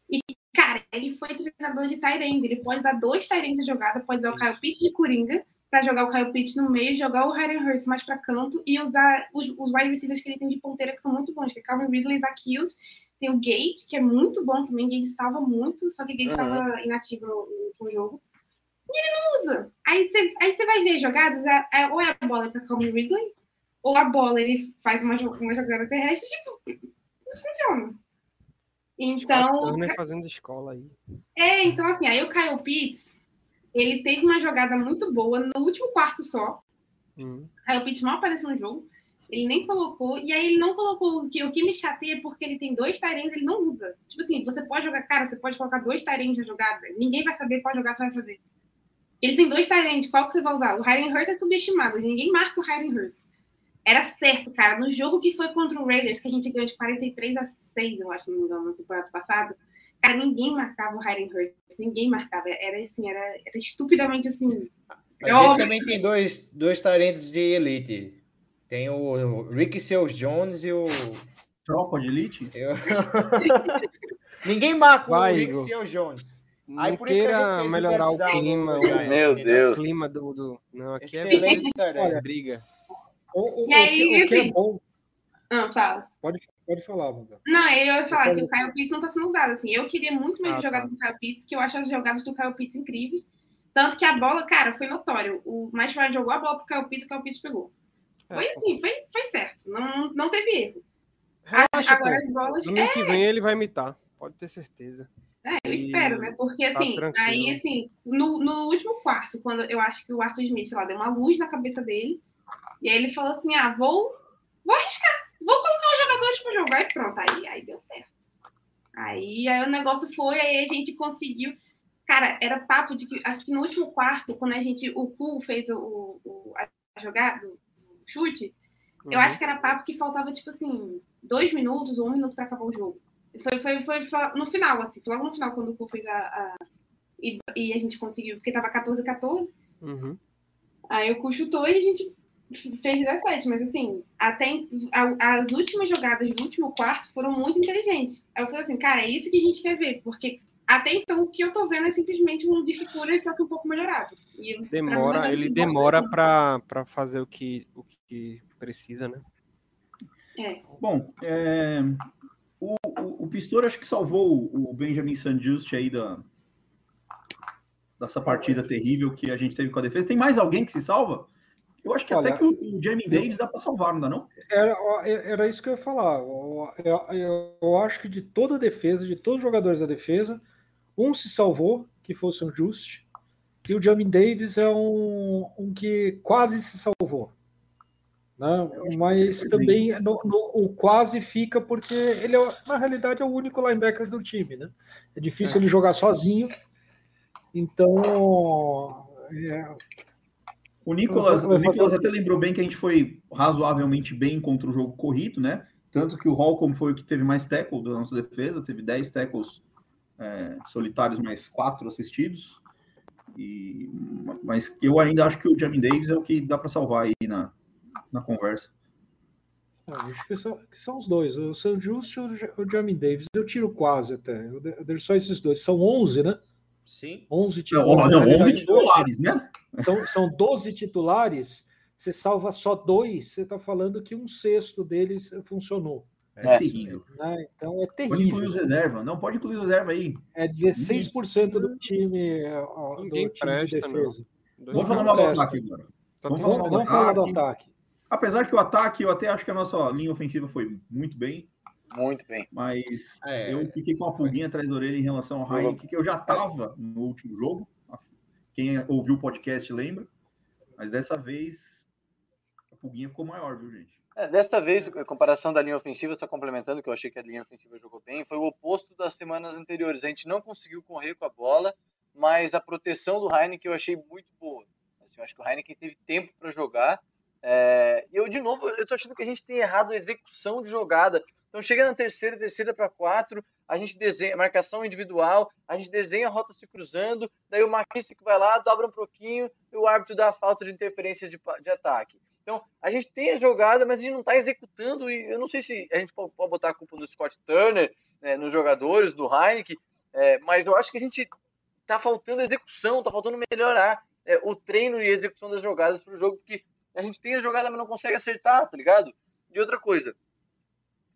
E, cara, ele foi treinador de Tyrande, ele pode usar dois Tyrande na jogada, pode usar o Kyle Pitts de Coringa, para jogar o Kyle Pitts no meio, jogar o Hayden Hurst mais para canto e usar os, os wide receivers que ele tem de ponteira que são muito bons, que é Calvin Ridley Zach. Tem o Gate, que é muito bom também, Gate salva muito, só que Gate Uhum. estava inativo no, no jogo. E ele não usa. Aí você aí vai ver jogadas, é, é- ou é a bola para Calvin Ridley, ou a bola ele faz uma, uma jogada terrestre, tipo, não funciona. Então, Turner fazendo escola aí. é, então assim, aí o Kyle Pitts, ele teve uma jogada muito boa no último quarto só. Hum. Aí o Pitts mal apareceu no jogo. Ele nem colocou. E aí ele não colocou o que, o que me chateia é porque ele tem dois Tyrands, ele não usa. Tipo assim, você pode jogar, cara, você pode colocar dois Tyrands na jogada. Ninguém vai saber qual jogada você vai fazer. Eles têm dois Tyrands, qual que você vai usar? O Hayden Hurst é subestimado, ninguém marca o Hayden Hurst. Era certo, cara. No jogo que foi contra o Raiders, que a gente ganhou de 43 a 6, eu acho, não engano, no temporada passada. Cara, ninguém marcava o Hayden Hurst. Ninguém marcava. Era assim, era, era estupidamente assim. A gente óbvio. também tem dois, dois talentos de elite. Tem o Rick Seals Jones e o. Tropa de elite? eu- [laughs] Ninguém marca Vai, o Rick Igor. Seals Jones. Não Aí por isso que a gente queira fez o melhorar o touchdown clima, o, Meu? Deus. o clima do, do- Não, aqui é Excelente briga. tarefa. briga. O, o- E aí, o que, o que é bom. Ah, fala. Pode, pode falar, Mabel. Não, eu ia falar Eu que o Kyle Pitts não tá sendo usado. Assim, eu queria muito mais Ah, jogadas tá. do Kyle Pitts, que eu acho as jogadas do Kyle Pitts incríveis. Tanto que a bola, cara, foi notório. O Matt Ryan jogou a bola pro Kyle Pitts, o Kyle Pitts pegou. Foi É, assim, foi, foi certo. Não, não teve erro. Relaxa, Agora pô. as bolas. Domingo que vem ele vai imitar. Pode ter certeza. É, eu E espero, né? Porque tá assim, tranquilo. aí assim, no, no último quarto, quando eu acho que o Arthur Smith, sei lá, deu uma luz na cabeça dele, e aí ele falou assim: ah, vou, vou arriscar, vou colocar os jogadores pra jogar e pronto. Aí, aí deu certo. Aí, aí o negócio foi, aí a gente conseguiu. Cara, era papo de que, acho que no último quarto, quando a gente, o Pool fez o, o, a jogada, o chute, eu Uhum. acho que era papo que faltava, tipo assim, dois minutos ou um minuto pra acabar o jogo. Foi, foi, foi, foi no final, assim, foi logo no final, quando o Pool fez a. a- e, e a gente conseguiu, porque tava 14 a 14. Uhum. Aí o Cu chutou e a gente fez 17. Mas assim, até a- as últimas jogadas do último quarto foram muito inteligentes. Aí eu falei assim, cara, é isso que a gente quer ver, porque até então o que eu tô vendo é simplesmente um discipura, só que um pouco melhorado. E, mim, Demora, não ele demora pra fazer o que, o que precisa, né? É. Bom, é, o, o, o Pistor acho que salvou o Benjamin Sanjust aí da, dessa partida terrível que a gente teve com a defesa. Tem mais alguém que se salva? Eu acho que Olha, até que o, Jamie Davis dá para salvar, não dá não? Era, era isso que eu ia falar. Eu, eu- eu acho que de toda a defesa, de todos os jogadores da defesa, um se salvou, que fosse um Just, e o Jamin Davis é um, um que quase se salvou. Né? Mas também no- no- o quase fica porque ele, é, na realidade, é o único linebacker do time. Né? É difícil ele jogar sozinho. Então, é, O Nicolas, o Nicolas até lembrou bem que a gente foi razoavelmente bem contra o jogo corrido, né? Tanto que o Holcomb foi o que teve mais tackle da nossa defesa, teve 10 tackles é, solitários, mais 4 assistidos. E, mas eu ainda acho que o Jamie Davis é o que dá para salvar aí na, na conversa. Ah, acho que são, que são os dois, o Sam Just e o Ja- o Jamin Davis. Eu tiro quase até. Eu deixo só esses dois. São 11, né? Sim. 11 Não, titulares. não, Na 11 realidade, titulares, né? São, são 12 titulares. Você salva só dois, você está falando que um sexto deles funcionou. É, É. terrível. Né? Então é Pode incluir os terrível. reservas. Não, pode incluir os reservas aí. É 16% do time, ó, do Ninguém time presta, de não. defesa. Vamos falar não do ataque agora. Tá vamos Vamos, do falar do ataque. Apesar que o ataque, eu até acho que a nossa linha ofensiva foi muito bem, Muito bem. mas É. eu fiquei com a pulguinha atrás da orelha em relação ao Heineken, que eu já estava no último jogo. Quem ouviu o podcast lembra. Mas dessa vez a pulguinha ficou maior, viu, gente? É, desta vez, a comparação da linha ofensiva, só complementando, que eu achei que a linha ofensiva jogou bem, foi o oposto das semanas anteriores. A gente não conseguiu correr com a bola, mas a proteção do Heineken eu achei muito boa. Assim, eu acho que o Heineken teve tempo para jogar. É, e eu, de novo, eu tô achando que a gente tem errado a execução de jogada. Então chega na terceira, terceira para quatro, a gente desenha marcação individual, a gente desenha a rota se cruzando, daí o McKissick vai lá, dobra um pouquinho e o árbitro dá a falta de interferência de, de ataque. Então a gente tem a jogada, mas a gente não está executando e eu não sei se a gente pode, pode botar a culpa no Scott Turner, né, nos jogadores, do Heineken, é, mas eu acho que a gente tá faltando execução, tá faltando melhorar é, o treino e a execução das jogadas pro jogo, porque a gente tem a jogada, mas não consegue acertar, tá ligado? E outra coisa,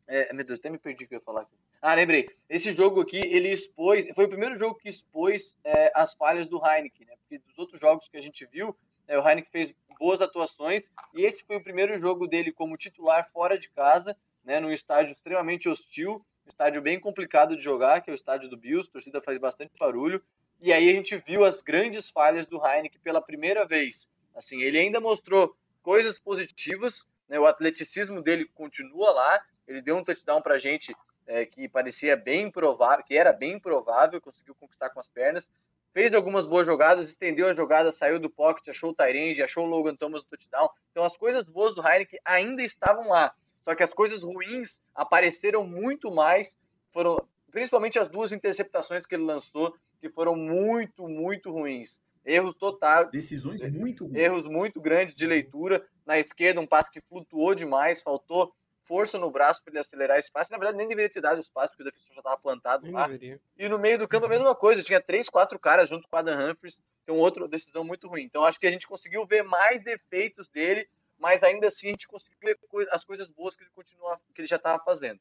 é, meu Deus, até me perdi o que eu ia falar aqui. Ah, lembrei. Esse jogo aqui, ele expôs, foi o primeiro jogo que expôs é, as falhas do Heineken, né? Porque dos outros jogos que a gente viu, é, o Heineken fez boas atuações, e esse foi o primeiro jogo dele como titular fora de casa, né? Num estádio extremamente hostil, estádio bem complicado de jogar, que é o estádio do Bills, a torcida faz bastante barulho, e aí a gente viu as grandes falhas do Heineken pela primeira vez. Assim, ele ainda mostrou coisas positivas, né? O atleticismo dele continua lá. Ele deu um touchdown pra gente é, que parecia bem provável, que era bem provável, conseguiu conquistar com as pernas. Fez algumas boas jogadas, estendeu a jogada, saiu do pocket, achou o Tyrande, achou o Logan Thomas no touchdown. Então as coisas boas do Heineken ainda estavam lá. Só que as coisas ruins apareceram muito mais, foram principalmente as duas interceptações que ele lançou, que foram muito, muito ruins. Erros total, Decisões muito ruins. erros muito grandes de leitura. Na esquerda, um passe que flutuou demais, faltou força no braço para ele acelerar esse passe. Na verdade, nem deveria ter dado esse passe, porque o defensor já estava plantado Nem lá. deveria. E no meio do campo a mesma coisa, tinha três, quatro caras junto com o Adam Humphries, então outra decisão muito ruim. Então acho que a gente conseguiu ver mais defeitos dele, mas ainda assim a gente conseguiu ver as coisas boas que ele continua, que ele já estava fazendo.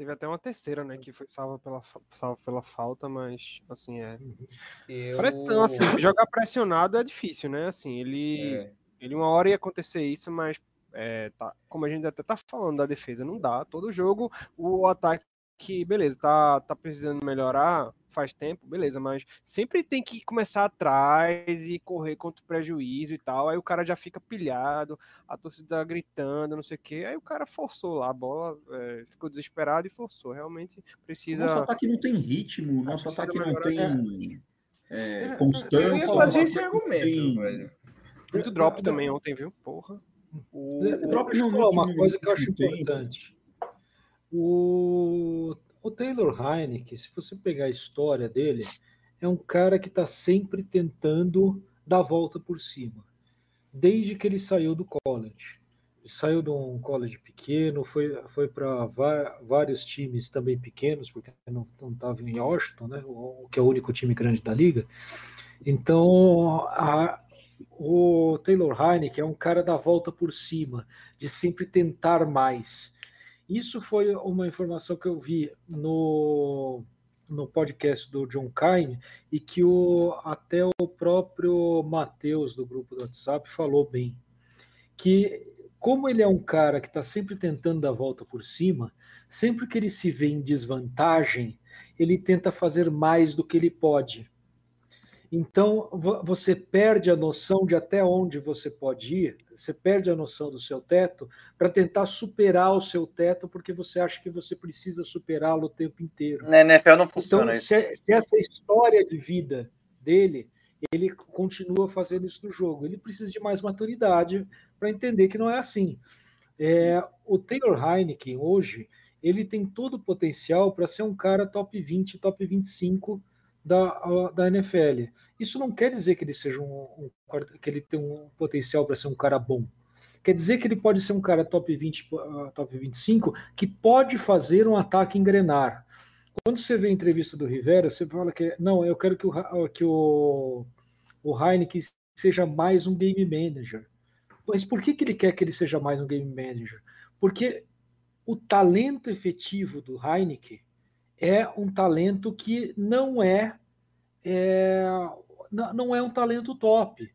Teve até uma terceira, né? Que foi salva pela, salva pela falta, mas assim é. Eu... Pressão, assim, jogar pressionado é difícil, né? Assim, ele. É. Ele uma hora ia acontecer isso, mas é, tá, como a gente até tá falando da defesa, não dá. Todo jogo o ataque, beleza, tá, tá precisando melhorar faz tempo, beleza, mas sempre tem que começar atrás e correr contra o prejuízo e tal. Aí o cara já fica pilhado, a torcida gritando, não sei o quê. Aí o cara forçou lá a bola, é, ficou desesperado e forçou. Realmente precisa. Nosso ataque não tem ritmo, nosso ataque não tem é, Eu constância. ia nosso fazer esse argumento, tem- velho. Muito drop também ontem, viu? Porra. O, Drop Deixa eu no falar uma coisa que eu acho importante. O, o Taylor Heineken, se você pegar a história dele, é um cara que está sempre tentando dar a volta por cima, desde que ele saiu do college. Ele saiu de um college pequeno, foi, foi para vários times também pequenos, porque não estava em Washington, né, o, que é o único time grande da liga. Então, a, o Taylor Heineken é um cara da volta por cima, de sempre tentar mais. Isso foi uma informação que eu vi no, no podcast do John Kine e que o, até o próprio Matheus do grupo do WhatsApp falou bem. Que como ele é um cara que está sempre tentando dar volta por cima, sempre que ele se vê em desvantagem, ele tenta fazer mais do que ele pode. Então, vo- você perde a noção de até onde você pode ir, você perde a noção do seu teto para tentar superar o seu teto, porque você acha que você precisa superá-lo o tempo inteiro. Na NFL não Então, funciona isso. se, se essa história de vida dele, ele continua fazendo isso no jogo. Ele precisa de mais maturidade para entender que não é assim. É, o Taylor Heineken, hoje, ele tem todo o potencial para ser um cara top 20, top 25 da, da NFL. Isso não quer dizer que ele seja um, um que ele tem um potencial para ser um cara bom. Quer dizer que ele pode ser um cara top 20, ah, top 25 que pode fazer um ataque engrenar. Quando você vê a entrevista do Rivera, você fala que não, eu quero que o, Ra- que o, o Heineken seja mais um game manager. Mas por que, que ele quer que ele seja mais um game manager? Porque o talento efetivo do Heineken é um talento que não é, é não é um talento top.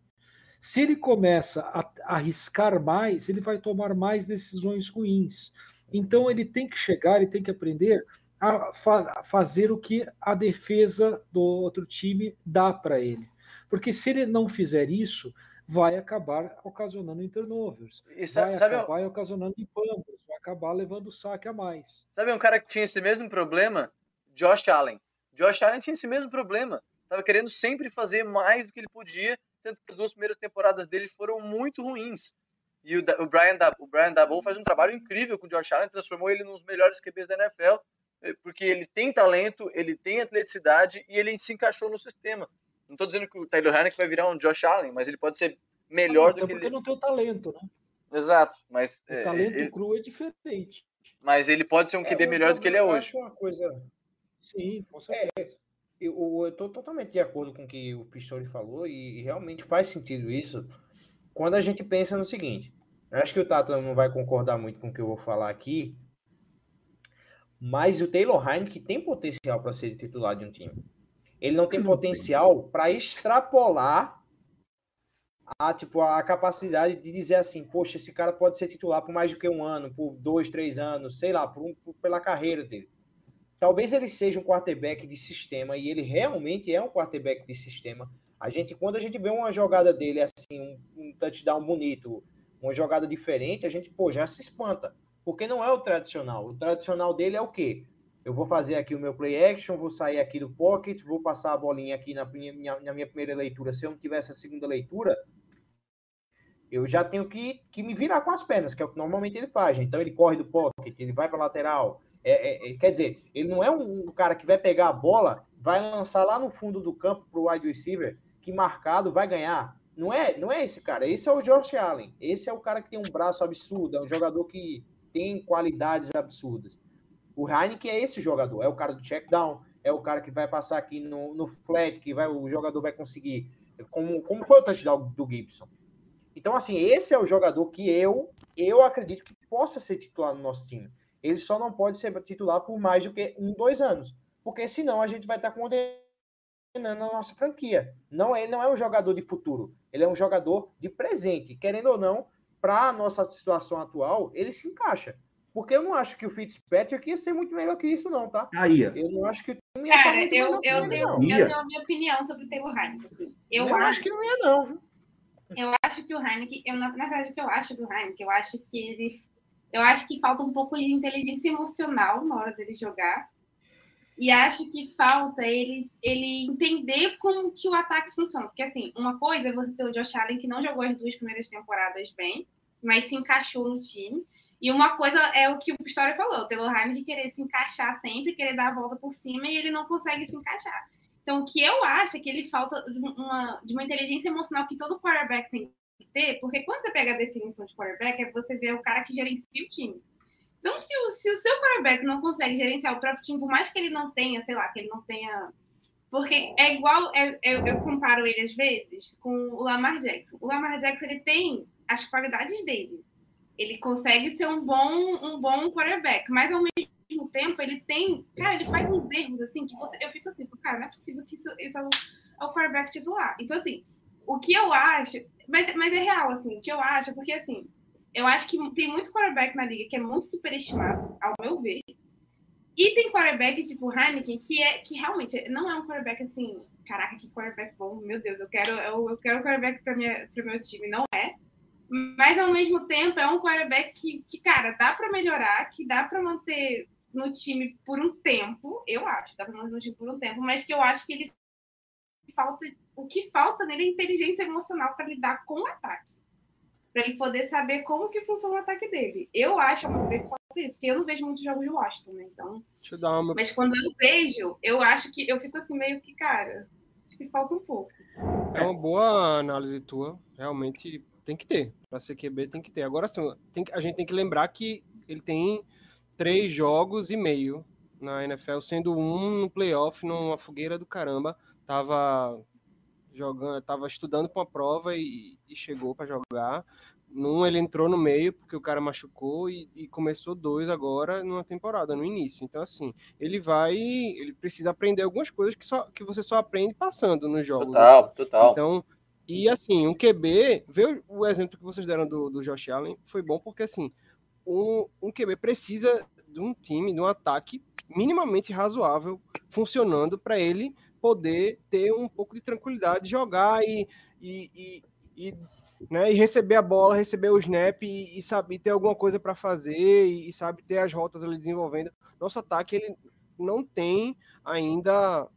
Se ele começa a arriscar mais, ele vai tomar mais decisões ruins. Então ele tem que chegar e tem que aprender a fa- a fazer o que a defesa do outro time dá para ele. Porque se ele não fizer isso, vai acabar ocasionando em turnovers, E vai sabe, sabe, acabar ocasionando em fumbles, vai acabar levando saque a mais. sabe um cara que tinha esse mesmo problema? Josh Allen. Josh Allen tinha esse mesmo problema. Tava querendo sempre fazer mais do que ele podia, tanto que as duas primeiras temporadas dele foram muito ruins. E o, o Brian, o Brian Dabble faz um trabalho incrível com o Josh Allen, transformou ele nos melhores QBs da NFL, eh, porque ele tem talento, ele tem atleticidade e ele se encaixou no sistema. Não estou dizendo que o Taylor Heinicke vai virar um Josh Allen, mas ele pode ser melhor Até do que porque ele. não tem o talento, né? Exato, mas, O eh, talento ele, cru é diferente. mas ele pode ser um QB eu melhor do que ele é hoje. acho uma coisa. Sim, com certeza. Eu, eu tô totalmente de acordo com o que o Pistori falou e, e realmente faz sentido isso quando a gente pensa no seguinte. eu Acho que o Tata não vai concordar muito com o que eu vou falar aqui, mas o Taylor Heineken tem potencial para ser titular de um time. Ele não tem potencial para extrapolar a, tipo, a capacidade de dizer assim, poxa, esse cara pode ser titular por mais do que um ano, por dois, três anos, sei lá, por um- por- pela carreira dele. Talvez ele seja um quarterback de sistema e ele realmente é um quarterback de sistema. A gente, quando a gente vê uma jogada dele assim, um, um touchdown bonito, uma jogada diferente, a gente, pô, já se espanta. Porque não é o tradicional. O tradicional dele é o quê? Eu vou fazer aqui o meu play action, vou sair aqui do pocket, vou passar a bolinha aqui na minha, na minha primeira leitura. Se eu não tivesse a segunda leitura, eu já tenho que, que me virar com as pernas, que é o que normalmente ele faz. Então ele corre do pocket, ele vai para lateral. É, é, é, quer dizer, ele não é um, um cara que vai pegar a bola, vai lançar lá no fundo do campo para o wide receiver, que marcado vai ganhar. Não é, não é esse cara. Esse é o Josh Allen. Esse é o cara que tem um braço absurdo, é um jogador que tem qualidades absurdas. O Heineken é esse jogador, é o cara do check down, é o cara que vai passar aqui no, no flat, que vai, o jogador vai conseguir. Como, como foi o touchdown do Gibson. Então, assim, esse é o jogador que eu, eu acredito que possa ser titular no nosso time. Ele só não pode ser titular por mais do que um, dois anos. Porque senão a gente vai estar condenando a nossa franquia. Não, ele não é um jogador de futuro. Ele é um jogador de presente. Querendo ou não, para a nossa situação atual, ele se encaixa. Porque eu não acho que o Fitzpatrick ia ser muito melhor que isso, não, tá? Aí, ó. Eu não acho que o time ia tá Cara, muito eu, eu, tenho, eu Ia. tenho a minha opinião sobre o Taylor Heineken. assim. Eu, Eu acho, acho que não ia, não, viu? eu acho que o Heineken, eu, na, na verdade, o que eu acho do Heineken, eu acho que ele. Eu acho que falta um pouco de inteligência emocional na hora dele jogar. E acho que falta ele, ele entender como que o ataque funciona. Porque, assim, uma coisa é você ter o Josh Allen que não jogou as duas primeiras temporadas bem, mas se encaixou no time. E uma coisa é o que o Pistori falou, o Taylor Heineken querer se encaixar sempre, querer dar a volta por cima e ele não consegue se encaixar. Então, o que eu acho é que ele falta de uma, de uma inteligência emocional que todo quarterback tem que ter, porque quando você pega a definição de quarterback, é você ver o cara que gerencia o time. Então, se o, se o seu quarterback não consegue gerenciar o próprio time, por mais que ele não tenha, sei lá, que ele não tenha. Porque é igual, é- eu, eu comparo ele às vezes com o Lamar Jackson. O Lamar Jackson ele tem as qualidades dele. Ele consegue ser um bom, um bom quarterback, mas ao mesmo tempo ele tem. Cara, ele faz uns erros assim que você, eu fico assim, cara, não é possível que isso, isso é, o, é o quarterback titular. Então, assim, o que eu acho. Mas, mas é real, assim, o que eu acho, porque assim, eu acho que tem muito quarterback na liga que é muito superestimado, ao meu ver. E tem quarterback tipo Heineken, que é que realmente não é um quarterback assim, caraca, que quarterback bom, meu Deus, eu quero, eu, eu quero quarterback para o meu time, não é. Mas ao mesmo tempo é um quarterback que, que cara, dá para melhorar, que dá para manter no time por um tempo, eu acho, dá para manter no time por um tempo, mas que eu acho que ele falta, o que falta nele é inteligência emocional para lidar com o ataque para ele poder saber como que funciona o ataque dele. Eu acho, que falta isso, porque eu não vejo muitos jogos de Washington, né? Então, Deixa eu dar uma. mas quando eu vejo, eu acho que eu fico assim meio que, cara, acho que falta um pouco. É uma boa análise tua. Realmente tem que ter. Para ser QB tem que ter. Agora sim, tem a gente tem que lembrar que ele tem três jogos e meio na NFL, sendo um no playoff, numa fogueira do caramba. Tava jogando, tava estudando para uma prova e, e chegou para jogar. Num ele entrou no meio porque o cara machucou e, e começou dois agora numa temporada, no início. Então assim, ele vai, ele precisa aprender algumas coisas que só que você só aprende passando nos jogos. assim. Total, total. Então, e assim, um QB, ver o exemplo que vocês deram do, do Josh Allen foi bom porque assim, um, um QB precisa de um time, de um ataque minimamente razoável funcionando para ele poder ter um pouco de tranquilidade, jogar e, e, e, e, né, e receber a bola, receber o snap e, e saber ter alguma coisa para fazer e, e sabe ter as rotas ali desenvolvendo. Nosso ataque ele não tem ainda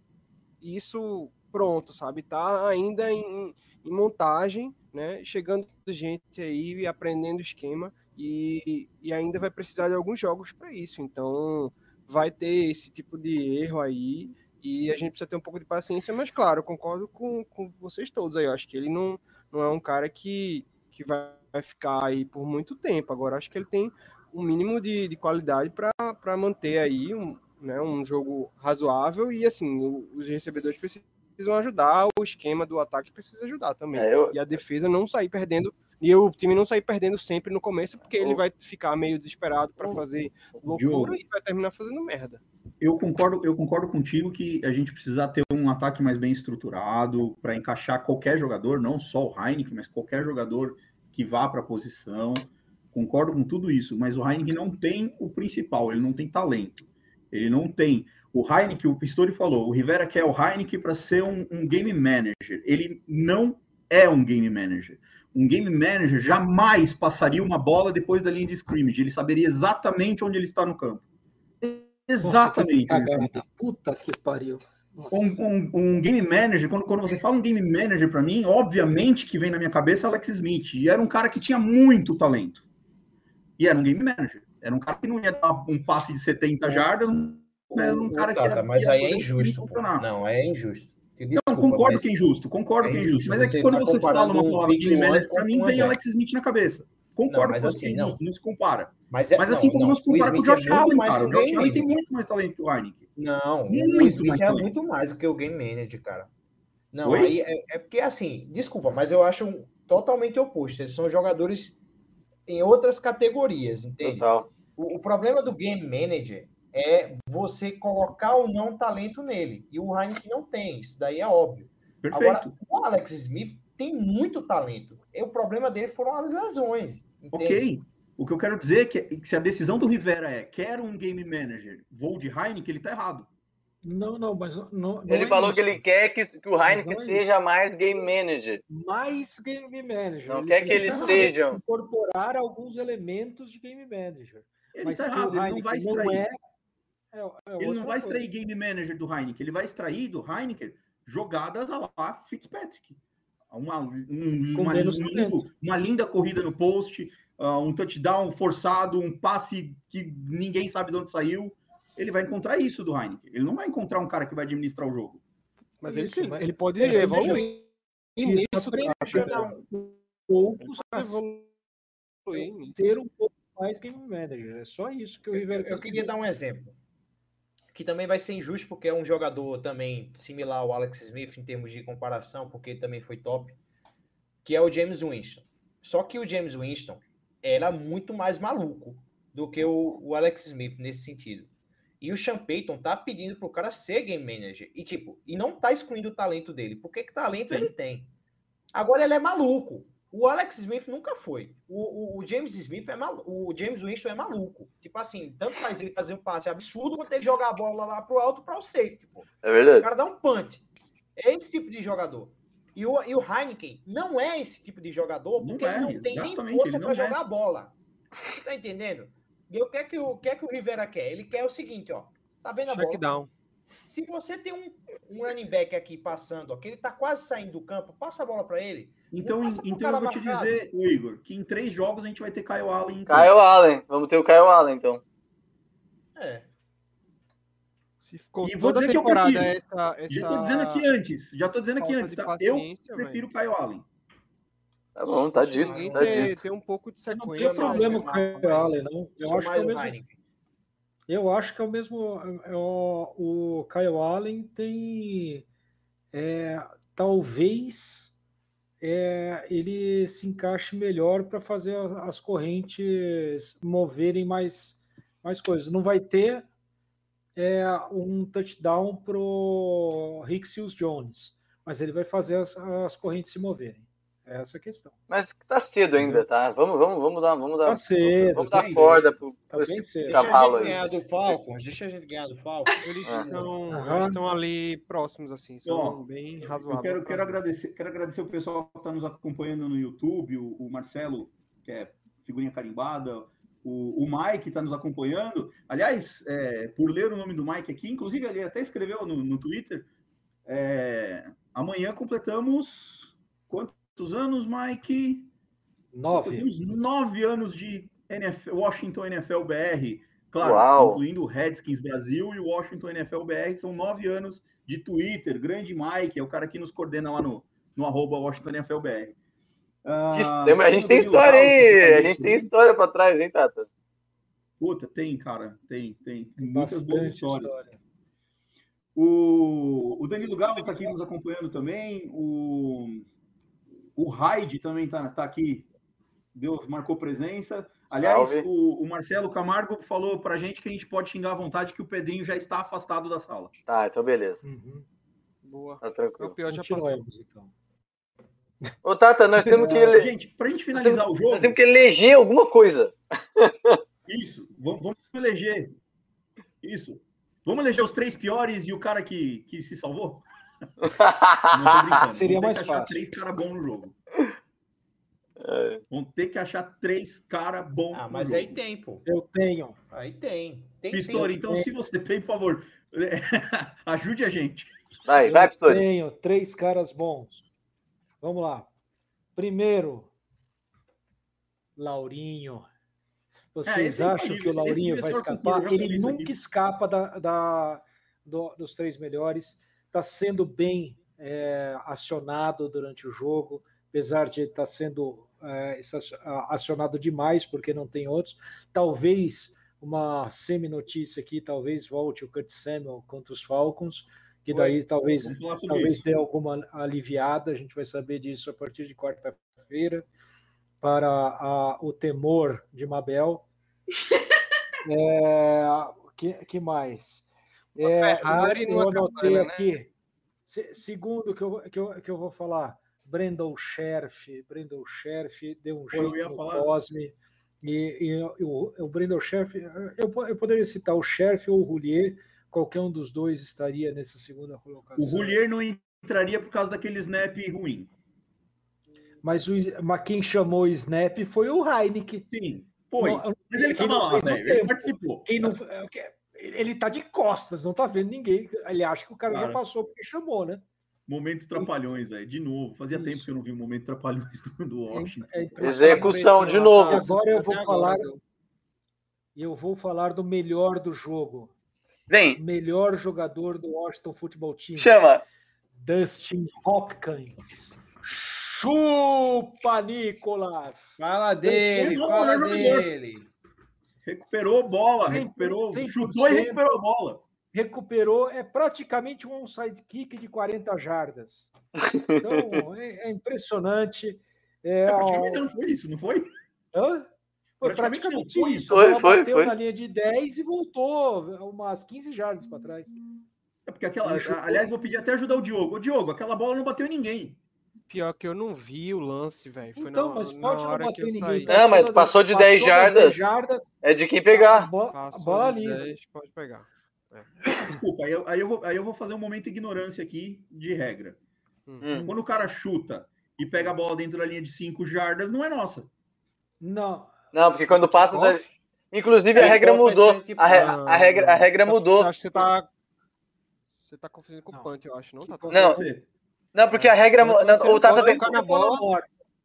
isso pronto, sabe? Tá ainda em, em montagem, né? Chegando gente aí e aprendendo esquema e, e ainda vai precisar de alguns jogos para isso. Então vai ter esse tipo de erro aí e a gente precisa ter um pouco de paciência, mas claro, concordo com, com vocês todos aí. Eu acho que ele não, não é um cara que, que vai ficar aí por muito tempo. Agora acho que ele tem um mínimo de, de qualidade para manter aí um, né, um jogo razoável e assim, os recebedores precisam ajudar, o esquema do ataque precisa ajudar também. É, eu- E a defesa não sair perdendo, e o time não sair perdendo sempre no começo, porque ele vai ficar meio desesperado para fazer loucura e vai terminar fazendo merda. Eu concordo, eu concordo contigo que a gente precisa ter um ataque mais bem estruturado para encaixar qualquer jogador, não só o Heineken, mas qualquer jogador que vá para a posição. Concordo com tudo isso, mas o Heineken não tem o principal, ele não tem talento. Ele não tem. O Heineken, o Pistori falou, o Rivera quer o Heineken para ser um, um game manager. Ele não é um game manager. Um game manager jamais passaria uma bola depois da linha de scrimmage. Ele saberia exatamente onde ele está no campo. Exatamente. Cagada. Puta que pariu. Nossa. Um, um- um game manager, quando, quando você fala um game manager para mim, obviamente que vem na minha cabeça Alex Smith. E era um cara que tinha muito talento. E era um game manager. Era um cara que não ia dar um passe de 70 jardas, era um cara que Tata, ia, mas ia aí é injusto. Não, aí é injusto. Não, Desculpa, concordo mas que é injusto, concordo é que é injusto. injusto. Mas é que quando tá você fala uma um palavra One manager, para mim vem. Alex Smith na cabeça. Concordo mas com você, assim, é não. injusto, não se compara. Mas, é, Mas não, assim como não, não se compara com o é Josh muito Allen, mais cara. O Josh Game Allen tem Manager. muito mais talento que o Heineken. Não, Muito o Smith mais é muito mais do que o Game Manager, cara. Não, Oi? aí é, é porque assim, desculpa, mas eu acho um- totalmente oposto. Eles são jogadores em outras categorias, entende? Total. O, o problema do Game Manager é você colocar ou não talento nele. E o Heineken não tem, isso daí é óbvio. Perfeito. Agora, o Alex Smith tem muito talento. E o problema dele foram as lesões. Entende? Ok. O que eu quero dizer é que, que se a decisão do Rivera é quero um game manager, vou de Heineken, ele tá errado. Não, não, mas não, não Ele é falou isso. que ele quer que, que o Heineken Mas não é seja mais game manager. mais game manager. Não quer que eles sejam. incorporar alguns elementos de game manager. Ele Mas tá errado, ele não Heineken vai não extrair. é- é- é ele não vai coisa. extrair game manager do Heineken, ele vai extrair do Heineken jogadas a lá Fitzpatrick. Uma, um- uma, um lindo- uma linda corrida no post, ah, um touchdown forçado, um passe que ninguém sabe de onde saiu. Ele vai encontrar isso do Heineken. Ele não vai encontrar um cara que vai administrar o jogo. Mas ele, sim, mas- ele pode É, evoluir Precisa nisso, poucos pra Evoluir ter um pouco mais game manager. É só isso que o Rivera Eu quis queria dar um exemplo. Que também vai ser injusto, porque é um jogador também similar ao Alex Smith em termos de comparação, porque ele também foi top, que é o James Winston. Só que o James Winston era muito mais maluco do que o, o Alex Smith nesse sentido. E o Sean Payton tá pedindo pro cara ser game manager. E tipo, e não tá excluindo o talento dele, porque que talento Tem. ele tem. Agora ele é maluco. O Alex Smith nunca foi. O, o- o James Smith é maluco. O James Winston é maluco. Tipo assim, tanto faz ele fazer um passe absurdo quanto ele jogar a bola lá pro alto para o safety. Pô. É O verdade. cara dá um punch. É esse tipo de jogador. E o, e o Heineken não é esse tipo de jogador Não porque é, ele não tem nem força para não é. jogar a bola. Você tá entendendo? E o que é que o, o que é que o Rivera quer? Ele quer o seguinte, ó. Tá vendo a bola? Check down. Se você tem um, um running back aqui passando, ó, que ele tá quase saindo do campo, passa a bola para ele. Então, então eu vou te marcado. dizer, Igor, que em três jogos a gente vai ter Kyle Allen. campo. Kyle Allen. Vamos ter o Kyle Allen, então. É. Se ficou E vou dizer que eu prefiro. essa, essa Já tô dizendo aqui antes, já tô dizendo aqui falta antes, tá? Eu velho. prefiro Kyle Allen. Tá bom, tá dito, tá dito. ter um pouco de Eu não sequência. tenho problema não, com o Kyle Allen, não. Eu acho que é o o mesmo. Heineken. Eu acho que é o mesmo. é o, o Kyle Allen tem. é, talvez é, ele se encaixe melhor para fazer as correntes moverem mais, mais coisas. Não vai ter é, um touchdown pro Rick Seals Jones, mas ele vai fazer as, as correntes se moverem. É essa a questão. Mas tá cedo ainda, tá? Vamos, vamos, vamos dar, vamos dar, Tá cedo, vamos tá dar cedo. corda pro, Tá pro bem esse cedo. Deixa a cavalo gente aí. ganhar do Falcons, deixa a gente ganhar do Falcons. Eles Ah. estão, eles estão ali próximos, assim, são Ó, bem Eu razoáveis. quero, quero, agradecer, quero agradecer o pessoal que está nos acompanhando no YouTube, o, o Marcelo, que é figurinha carimbada, o, o Mike está nos acompanhando. Aliás, é, por ler o nome do Mike aqui, inclusive ele até escreveu no, no Twitter, é, amanhã completamos quantos anos, Mike? Nove. Temos nove anos de NFL, Washington NFL BR. Claro, Uau. incluindo o Redskins Brasil e o Washington NFL BR. São nove anos de Twitter. Grande Mike, é o cara que nos coordena lá no, no arroba Washington NFL BR. Ah, a gente tem história aí, a gente tem história pra trás, hein, Tata? Puta, tem, cara. Tem, tem. tem muitas boas histórias. história. O, o Danilo Galo está aqui nos acompanhando também. O, o Raid também está tá aqui, deu, marcou presença. Aliás, o, o Marcelo Camargo falou para a gente que a gente pode xingar à vontade que o Pedrinho já está afastado da sala. Tá, então beleza. Uhum. Boa. Tá É o tranquilo. pior já. Continuemos, então. Ô, Tata, nós temos que, ele... gente, para a gente finalizar o jogo, nós temos que eleger alguma coisa. isso, vamos, vamos eleger. Isso. Vamos eleger os três piores e o cara que, que se salvou? [laughs] Seria Vamos mais ter que achar fácil. três caras bons no jogo. É. Vão ter que achar três caras bons Ah, no mas jogo. aí tem, pô. Eu tenho. Aí tem. tem Pistori, tem. então, se você tem, por favor, [laughs] ajude a gente. Vai, Eu vai, Pistori. tenho três caras bons. Vamos lá. Primeiro, Laurinho. Vocês esse é acham infalível, que o esse- Laurinho esse vai escapar? eu Ele nunca aqui. escapa da, da- do- dos três melhores. Está sendo bem é, acionado durante o jogo, apesar de estar sendo é, acionado demais, porque não tem outros. Talvez uma semi-notícia aqui, talvez volte o Kurt Samuel contra os Falcons, que daí talvez sobre talvez isso. dê alguma aliviada, a gente vai saber disso a partir de quarta-feira, para a- o temor de Mabel. [laughs] É, que, que mais? É, Ferrari eu, numa eu anotei cabana, né? aqui, se- segundo que eu, que, eu, que eu vou falar, Brandon Scherf, Brandon Scherf deu um jeito no falar. Cosme, e, e o, o Brandon Scherf, eu, eu poderia citar o Scherf ou o Roulier, qualquer um dos dois estaria nessa segunda colocação. O Roulier não entraria por causa daquele snap ruim. Mas, o, mas quem chamou o Snap foi o Heineken. Sim, foi. Não, Mas ele quem tava não lá, velho. Ele participou. Quem não, é, ele tá de costas, não tá vendo ninguém. Ele acha que o cara, já passou porque chamou, né? Momentos trapalhões, velho. De novo. Fazia Isso. tempo que eu não vi um momento trapalhões do, do Washington. É impressionante. Execução de novo. E agora eu vou falar, viu? eu vou falar do melhor do jogo. Vem, Melhor jogador do Washington Football Team. chama. Dustin Hopkins. Chupa, Nicolas! Fala dele, nosso fala dele. Recuperou bola, Cem- recuperou, 100%. chutou e recuperou a bola. recuperou, é praticamente um sidekick de 40 jardas. Então, é, é impressionante. É, É, ó, praticamente não foi isso, não foi? hã? Foi praticamente praticamente foi isso. Foi, foi, bateu foi. na linha de 10 e voltou umas 15 jardas para trás. É porque aquela. Aliás, vou pedir até ajudar o Diogo. Ô, Diogo, aquela bola não bateu em ninguém. Pior que eu não vi o lance, velho. Foi Então, na, mas na pode não hora que bater ninguém. saí. Não, mas passou de 10 das jardas. jardas, É de quem a pegar. bola, a bola livre. 10, pode pegar. Desculpa, aí eu, aí, eu vou, aí eu vou fazer um momento de ignorância aqui de regra. Hum. Quando o cara chuta e pega a bola dentro da linha de 5 jardas, não é nossa. Não, Não, porque quando passa. da- Off? Inclusive a É, regra off é mudou. tipo- A, re- a regra, a regra Você tá- mudou. Acho que você tá. Você tá confundindo com o. Punt, eu acho, não? Tá Não. Não, porque a regra. Antes não, o Tata tem. na bola.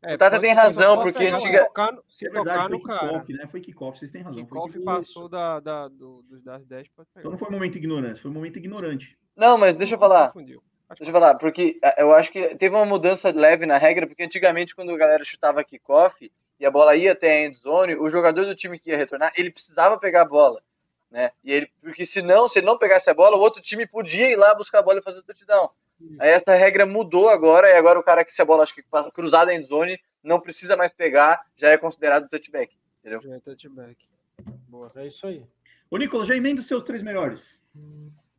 É, O Tata tem razão, porque pegar, antiga- Se tocar, no- se É cara. kickoff, né? Foi kickoff, vocês têm razão. Foi Kickoff passou da, da, do, dos das 10, pode pegar. Então não foi um momento ignorante, foi um momento ignorante. Não, mas deixa eu falar. Confundiu. Deixa eu falar, porque ah, eu acho que teve uma mudança leve na regra, porque antigamente quando a galera chutava kickoff e a bola ia até a end zone, o jogador do time que ia retornar, ele precisava pegar a bola, né? E ele, porque senão, se ele não pegasse a bola, o outro time podia ir lá buscar a bola e fazer o touchdown. Aí essa regra mudou agora, e agora o cara que se a bola acho que passa cruzada end zone, não precisa mais pegar, já é considerado touchback. Já é touchback. Boa. É isso aí. Ô, Nicolas, já emenda os seus três melhores.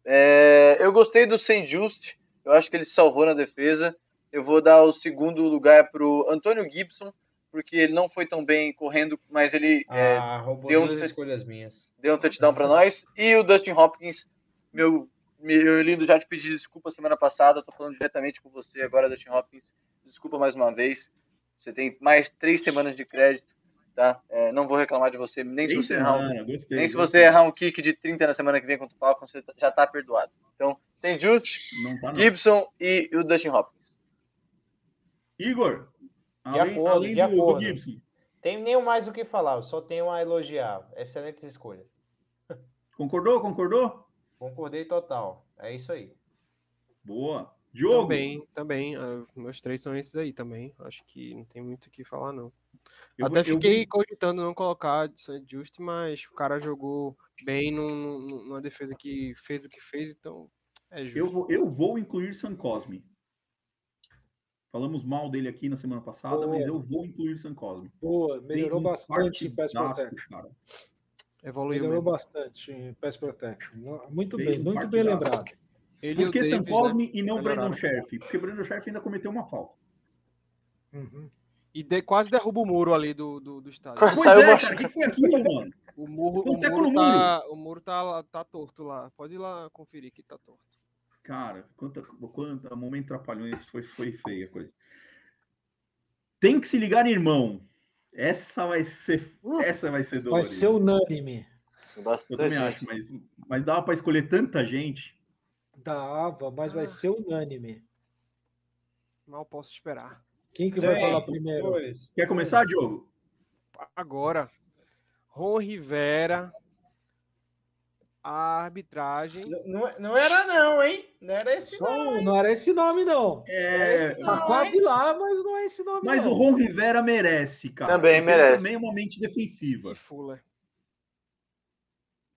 É, eu gostei do Saint Just, eu acho que ele se salvou na defesa. Eu vou dar o segundo lugar pro Antônio Gibson, porque ele não foi tão bem correndo, mas ele é, Ah, roubou deu um escolhas minhas. deu um touchdown para nós. E o Dustin Hopkins, meu, meu lindo, já te pedi desculpa semana passada, tô falando diretamente com você agora, Dustin Hopkins. Desculpa mais uma vez. Você tem mais três semanas de crédito, tá? É, não vou reclamar de você, nem se você errar um, gostei. nem se você errar um kick de 30 na semana que vem contra o Falcons, você já tá perdoado. Então, sem Não tá, não. Gibson e o Dustin Hopkins. Igor, De além, acordo, além de do, do. Gibson, Tem nem mais o que falar, eu só tenho a elogiar. Excelentes escolhas. concordou? Concordou? Concordei total. É isso aí. Boa. Diogo, Também, também. ah, meus três são esses aí também. Acho que não tem muito o que falar, não. eu Até vou, eu fiquei cogitando não colocar Just, mas o cara jogou bem num- num- numa defesa que fez o que fez, então é Eu justo. vou, eu vou incluir San Cosme. Falamos mal dele aqui na semana passada, Boa. mas eu vou incluir San Cosme. Boa, melhorou um bastante Protection. cara. Evoluiu Melhorou mesmo. bastante em Pass Protection. Muito bem, um muito bem lembrado. Ele Por que San Davis, né, Cosme e não melhoraram. Brandon Sheriff? Porque Brandon Sheriff ainda cometeu uma falta. Uhum. E de- quase derruba o muro ali do, do, do estádio. Pois Saiu é, cara, o que foi aquilo, mano? O muro, o muro, tá, o muro tá, tá torto lá. Pode ir lá conferir que tá torto. Cara, quanta, quanta momento trapalhões foi, foi feia a coisa. Tem que se ligar, irmão. Essa vai ser, essa vai ser Vai dolorida. ser unânime. Eu Bastante também gente. acho, mas, mas dava para escolher tanta gente. Dava, mas vai ser unânime. Mal posso esperar. Quem que vai Sim, falar primeiro? Dois. Quer começar, Diogo? Agora, Ron Rivera, a arbitragem. Não, não- era não, hein? Não era esse Só não. um, não era esse nome, não. É, Tá quase lá, mas não é esse nome, mas não. o Ron Rivera merece, cara. Também porque merece. Também é uma mente defensiva. E Fuller.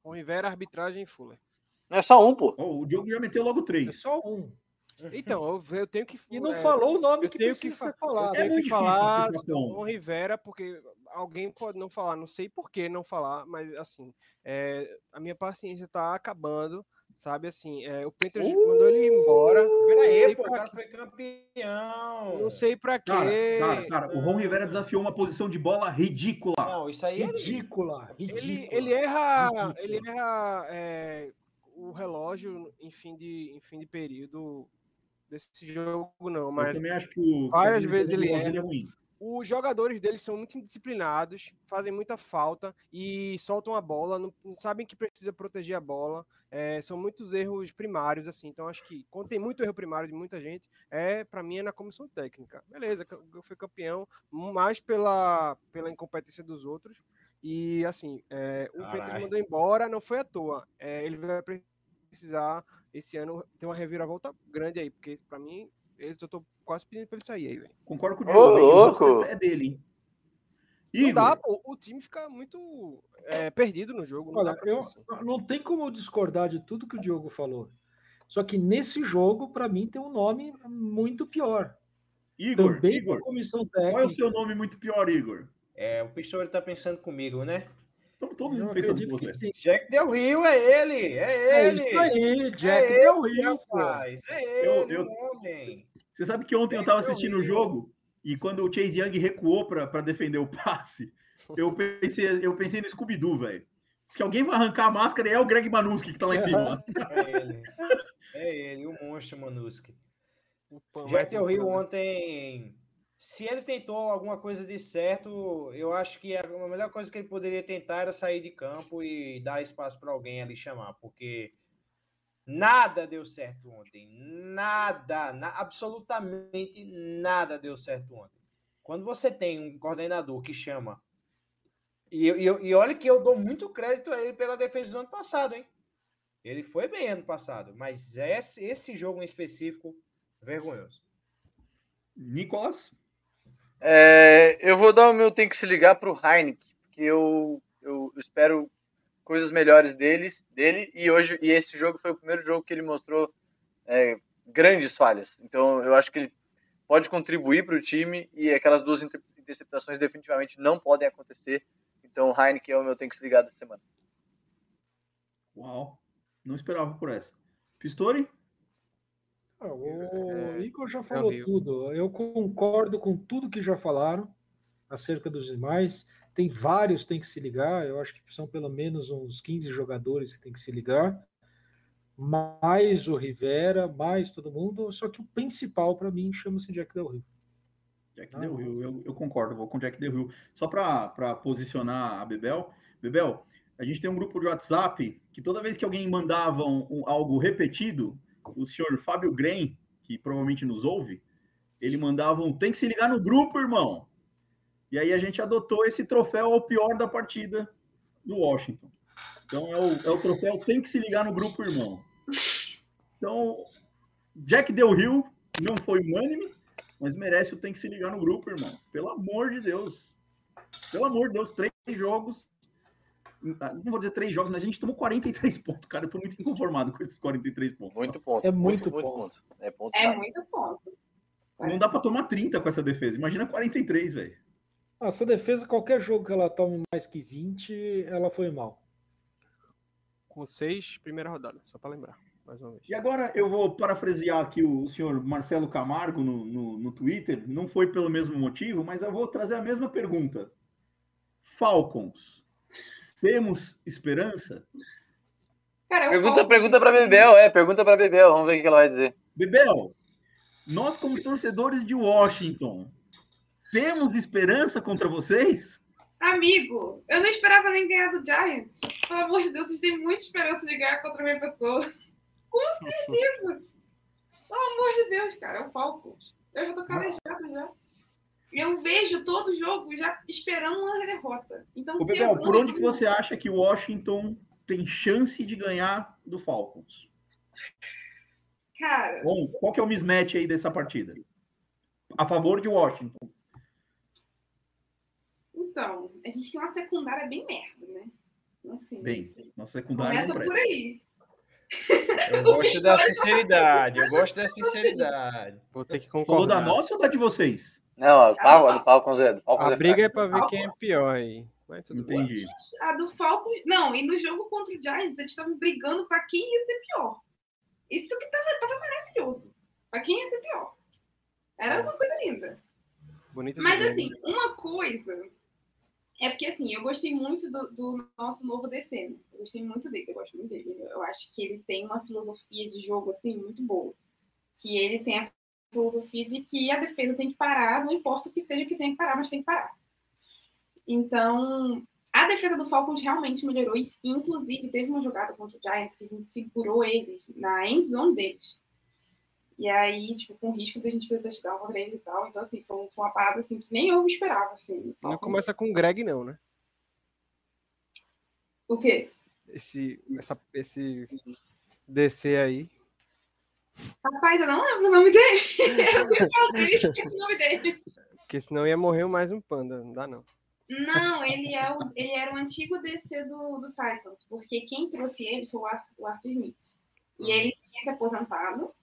Ron Rivera, arbitragem e Fuller. Não é só um, pô. Ó, o Diogo já meteu logo É três. só um. Então, eu, eu tenho que. E não é, falou o nome eu que tenho que fa- ser falado. É tenho muito que difícil falar do falar. Ron Rivera, porque alguém pode não falar, não sei por que não falar, mas assim, é, a minha paciência tá acabando, sabe? Assim, é, o Panthers mandou ele embora. Pera aí, sei pô, o cara foi campeão. Não sei pra quê. Cara, cara, cara, o Ron Rivera desafiou uma posição de bola ridícula. Não, isso aí é Ridícula, ridícula. Ele, ele erra, Ridícula. ele erra é, o relógio em fim de, em fim de período desse jogo, não, Eu mas também acho que o que várias vezes ele relógio erra. é ruim. Os jogadores deles são muito indisciplinados, fazem muita falta e soltam a bola, não, não sabem que precisa proteger a bola. é, são muitos erros primários, assim. Então, acho que quando tem muito erro primário de muita gente, é para mim é na comissão técnica. Beleza, eu fui campeão, mais pela, pela incompetência dos outros. E assim, é, o Carai. mandou embora, não foi à toa. É, ele vai precisar esse ano ter uma reviravolta grande aí, porque para mim, eu tô quase pedindo pra ele sair aí, velho. Concordo com o Ô, Diogo. O louco! é dele, hein? Não dá, Igor, pô, o time fica muito é, perdido no jogo. Não Olha, eu, assim. não tem como eu discordar de tudo que o Diogo falou. Só que nesse jogo, para mim, tem um nome muito pior. Igor, Também Igor, comissão qual é o técnica. seu nome muito pior, Igor? É, o Pistori tá pensando comigo, né? Estamos todo Eu mundo pensando com você. sim. Jack Del Rio, é ele! É É ele! isso aí, Jack É Del Rio, rapaz! É Eu- ele, eu- o homem! Você sabe que ontem eu estava assistindo o jogo e quando o Chase Young recuou para defender o passe, eu pensei, eu pensei no Scooby-Doo, velho. Se alguém vai arrancar a máscara, é o Greg Manuski que tá lá em cima. [laughs] É ele. É ele, o monstro Manuski. O vai Jack Del Rio voltando. ontem, se ele tentou alguma coisa de certo, eu acho que a a melhor coisa que ele poderia tentar era sair de campo e dar espaço para alguém ali chamar, porque nada deu certo ontem. Nada, na- absolutamente nada deu certo ontem. Quando você tem um coordenador que chama. E, e, e olha que eu dou muito crédito a ele pela defesa do ano passado, hein? Ele foi bem ano passado, mas esse, esse jogo em específico, vergonhoso. Nicolas? É, eu vou dar o meu tem que se ligar pro Heineken, que eu, eu espero coisas melhores deles, dele, e hoje e esse jogo foi o primeiro jogo que ele mostrou é, grandes falhas. Então eu acho que ele pode contribuir para o time e aquelas duas inter- interceptações definitivamente não podem acontecer. Então o Heineken é o meu tem que se ligar dessa semana. Uau, não esperava por essa. Pistori? Ah, o É, Igor já falou Rio. tudo. Eu concordo com tudo que já falaram acerca dos demais. Tem vários que tem que se ligar. Eu acho que são pelo menos uns 15 jogadores que tem que se ligar. Mais o Rivera, mais todo mundo. Só que o principal para mim chama-se Jack Del Rio. Jack Ah, Del. Rio, eu, eu concordo, vou com Jack Del Rio. Só para posicionar a Bebel. Bebel, a gente tem um grupo de WhatsApp que toda vez que alguém mandava um- um- algo repetido, o senhor Fábio Grem, que provavelmente nos ouve, ele mandava um tem que se ligar no grupo, irmão. E aí a gente adotou esse troféu ao pior da partida do Washington. Então é o, é o troféu tem que se ligar no grupo, irmão. Então, Jack Del Rio não foi unânime, mas merece o tem que se ligar no grupo, irmão. Pelo amor de Deus. Pelo amor de Deus, três jogos. Não vou dizer três jogos, mas a gente tomou 43 pontos, cara. Eu tô muito inconformado com esses 43 pontos. Muito ponto. É muito ponto. ponto. É ponto É muito ponto. Não dá pra tomar 30 com essa defesa. Imagina 43, velho. Ah, Essa defesa, qualquer jogo que ela tome mais que 20, ela foi mal. Com seis, primeira rodada, só pra lembrar, mais uma vez. E agora eu vou parafrasear aqui o senhor Marcelo Camargo no, no, no Twitter. Não foi pelo mesmo motivo, mas eu vou trazer a mesma pergunta. Falcons, temos esperança? Cara, eu Pergunta, falo- pergunta pra Bebel, é, pergunta pra Bebel, vamos ver o que ela vai dizer. Bebel, nós como torcedores de Washington, temos esperança contra vocês? Amigo, eu não esperava nem ganhar do Giants. Pelo amor de Deus, vocês têm muita esperança de ganhar contra a minha pessoa. [laughs] Com certeza. Pelo amor de Deus, cara, é o Falcons. Eu já tô calejado já. E eu vejo todo jogo já esperando uma derrota. Então, Ô, se Bebel, por onde que você acha que o Washington tem chance de ganhar do Falcons? Cara, Bom, qual que é o mismatch aí dessa partida? A favor de Washington. Então, a gente tem uma secundária bem merda, né? Assim, Bem, nossa secundária começa por aí. Eu [laughs] gosto da sinceridade, eu gosto da [laughs] sinceridade. Vou ter que Falou concordar. da nossa ou da de vocês? Não, a Fal- a do Falcons é. do Falcons A é briga é pra ver quem é pior aí. Mas tudo bem. Entendi. A do Falcons. Não, e no jogo contra o Giants, eles estavam brigando pra quem ia ser pior. Isso que tava, tava maravilhoso. Pra quem ia ser pior. Era uma coisa linda. Bonito Mas assim, uma coisa. É porque assim, eu gostei muito do, do nosso novo DC. né? Eu gostei muito dele, eu gosto muito dele. Eu acho que ele tem uma filosofia de jogo assim muito boa. Que ele tem a filosofia de que a defesa tem que parar, não importa o que seja que tem que parar, mas tem que parar. Então, a defesa do Falcons realmente melhorou. E, inclusive, teve uma jogada contra o Giants que a gente segurou eles na end zone deles. E aí, tipo, com risco da gente fazer touchdown contra eles e tal. Então, assim, foi, foi uma parada assim que nem eu esperava, assim. Não começa com o Greg, não, né? O quê? Esse, essa, esse DC aí. Rapaz, eu não lembro o nome dele. [laughs] eu sempre falo dele e esqueço o nome dele. Porque senão ia morrer mais um panda. Não dá, não. Não, ele, é o, ele era o antigo DC do, do Titans, porque quem trouxe ele foi o Ar- o Arthur Smith. E ele tinha se aposentado.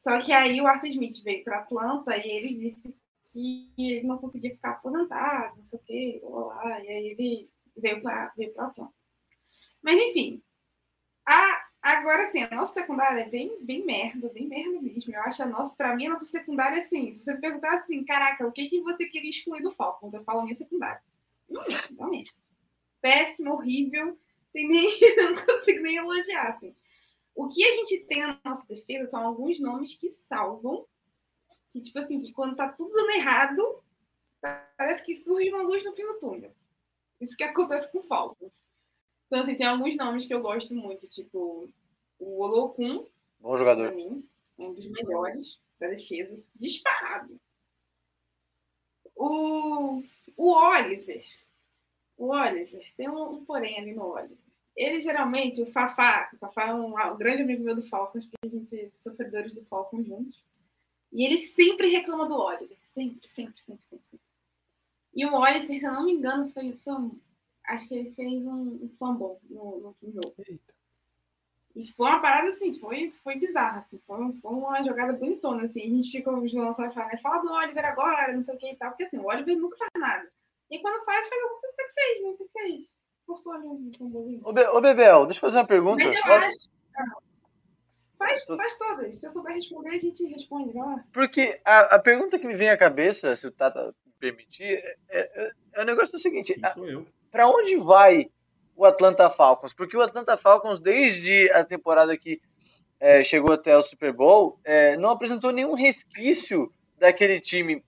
Só que aí o Arthur Smith veio para Atlanta e ele disse que ele não conseguia ficar aposentado, não sei o quê, blá, e aí ele veio para veio pra Atlanta. Mas enfim, a, agora sim, a nossa secundária é bem, bem merda, bem merda mesmo. Eu acho a nossa, para mim, a nossa secundária, assim, se você me perguntar assim, caraca, o que, que você queria excluir do Falcons? Eu falo a minha secundária. Não. Péssimo, horrível, tem nem, [laughs] não consigo nem elogiar, assim. O que a gente tem na nossa defesa são alguns nomes que salvam, que, tipo assim, que quando tá tudo dando errado, parece que surge uma luz no fim do túnel. Isso que acontece com o Falcons. Então, assim, tem alguns nomes que eu gosto muito, tipo o Olokun, Bom pra jogador. mim, um dos melhores da defesa, disparado. O, o Oliver, o Oliver, tem um, um porém ali no Oliver. Ele geralmente, o Fafá, o Fafá é um, um grande amigo meu do Falcons, porque a gente sofredores do Falcons juntos. E ele sempre reclama do Oliver. Sempre, sempre, sempre, sempre. sempre. E o Oliver, se eu não me engano, foi, foi um, acho que ele fez um, um fumble no, no último jogo. Eita. E foi uma parada assim, foi, foi bizarra, assim, foi, foi uma jogada bonitona, assim. A gente ficou jogando pra falar, né? Fala do Oliver agora, não sei o que e tal, porque assim, o Oliver nunca faz nada. E quando faz, faz alguma coisa que fez, né? Que fez. Fumblezinho. Ô, Be- ô, Bebel, deixa eu fazer uma pergunta. Mas eu acho. Faz, faz todas. Se eu souber responder, a gente responde. Vai lá. Porque a, a pergunta que me vem à cabeça, se o Tata me permitir, é, é, é o negócio do seguinte: Quem a- sou eu? pra onde vai o Atlanta Falcons? Porque o Atlanta Falcons, desde a temporada que é, chegou até o Super Bowl, é, não apresentou nenhum respício daquele time,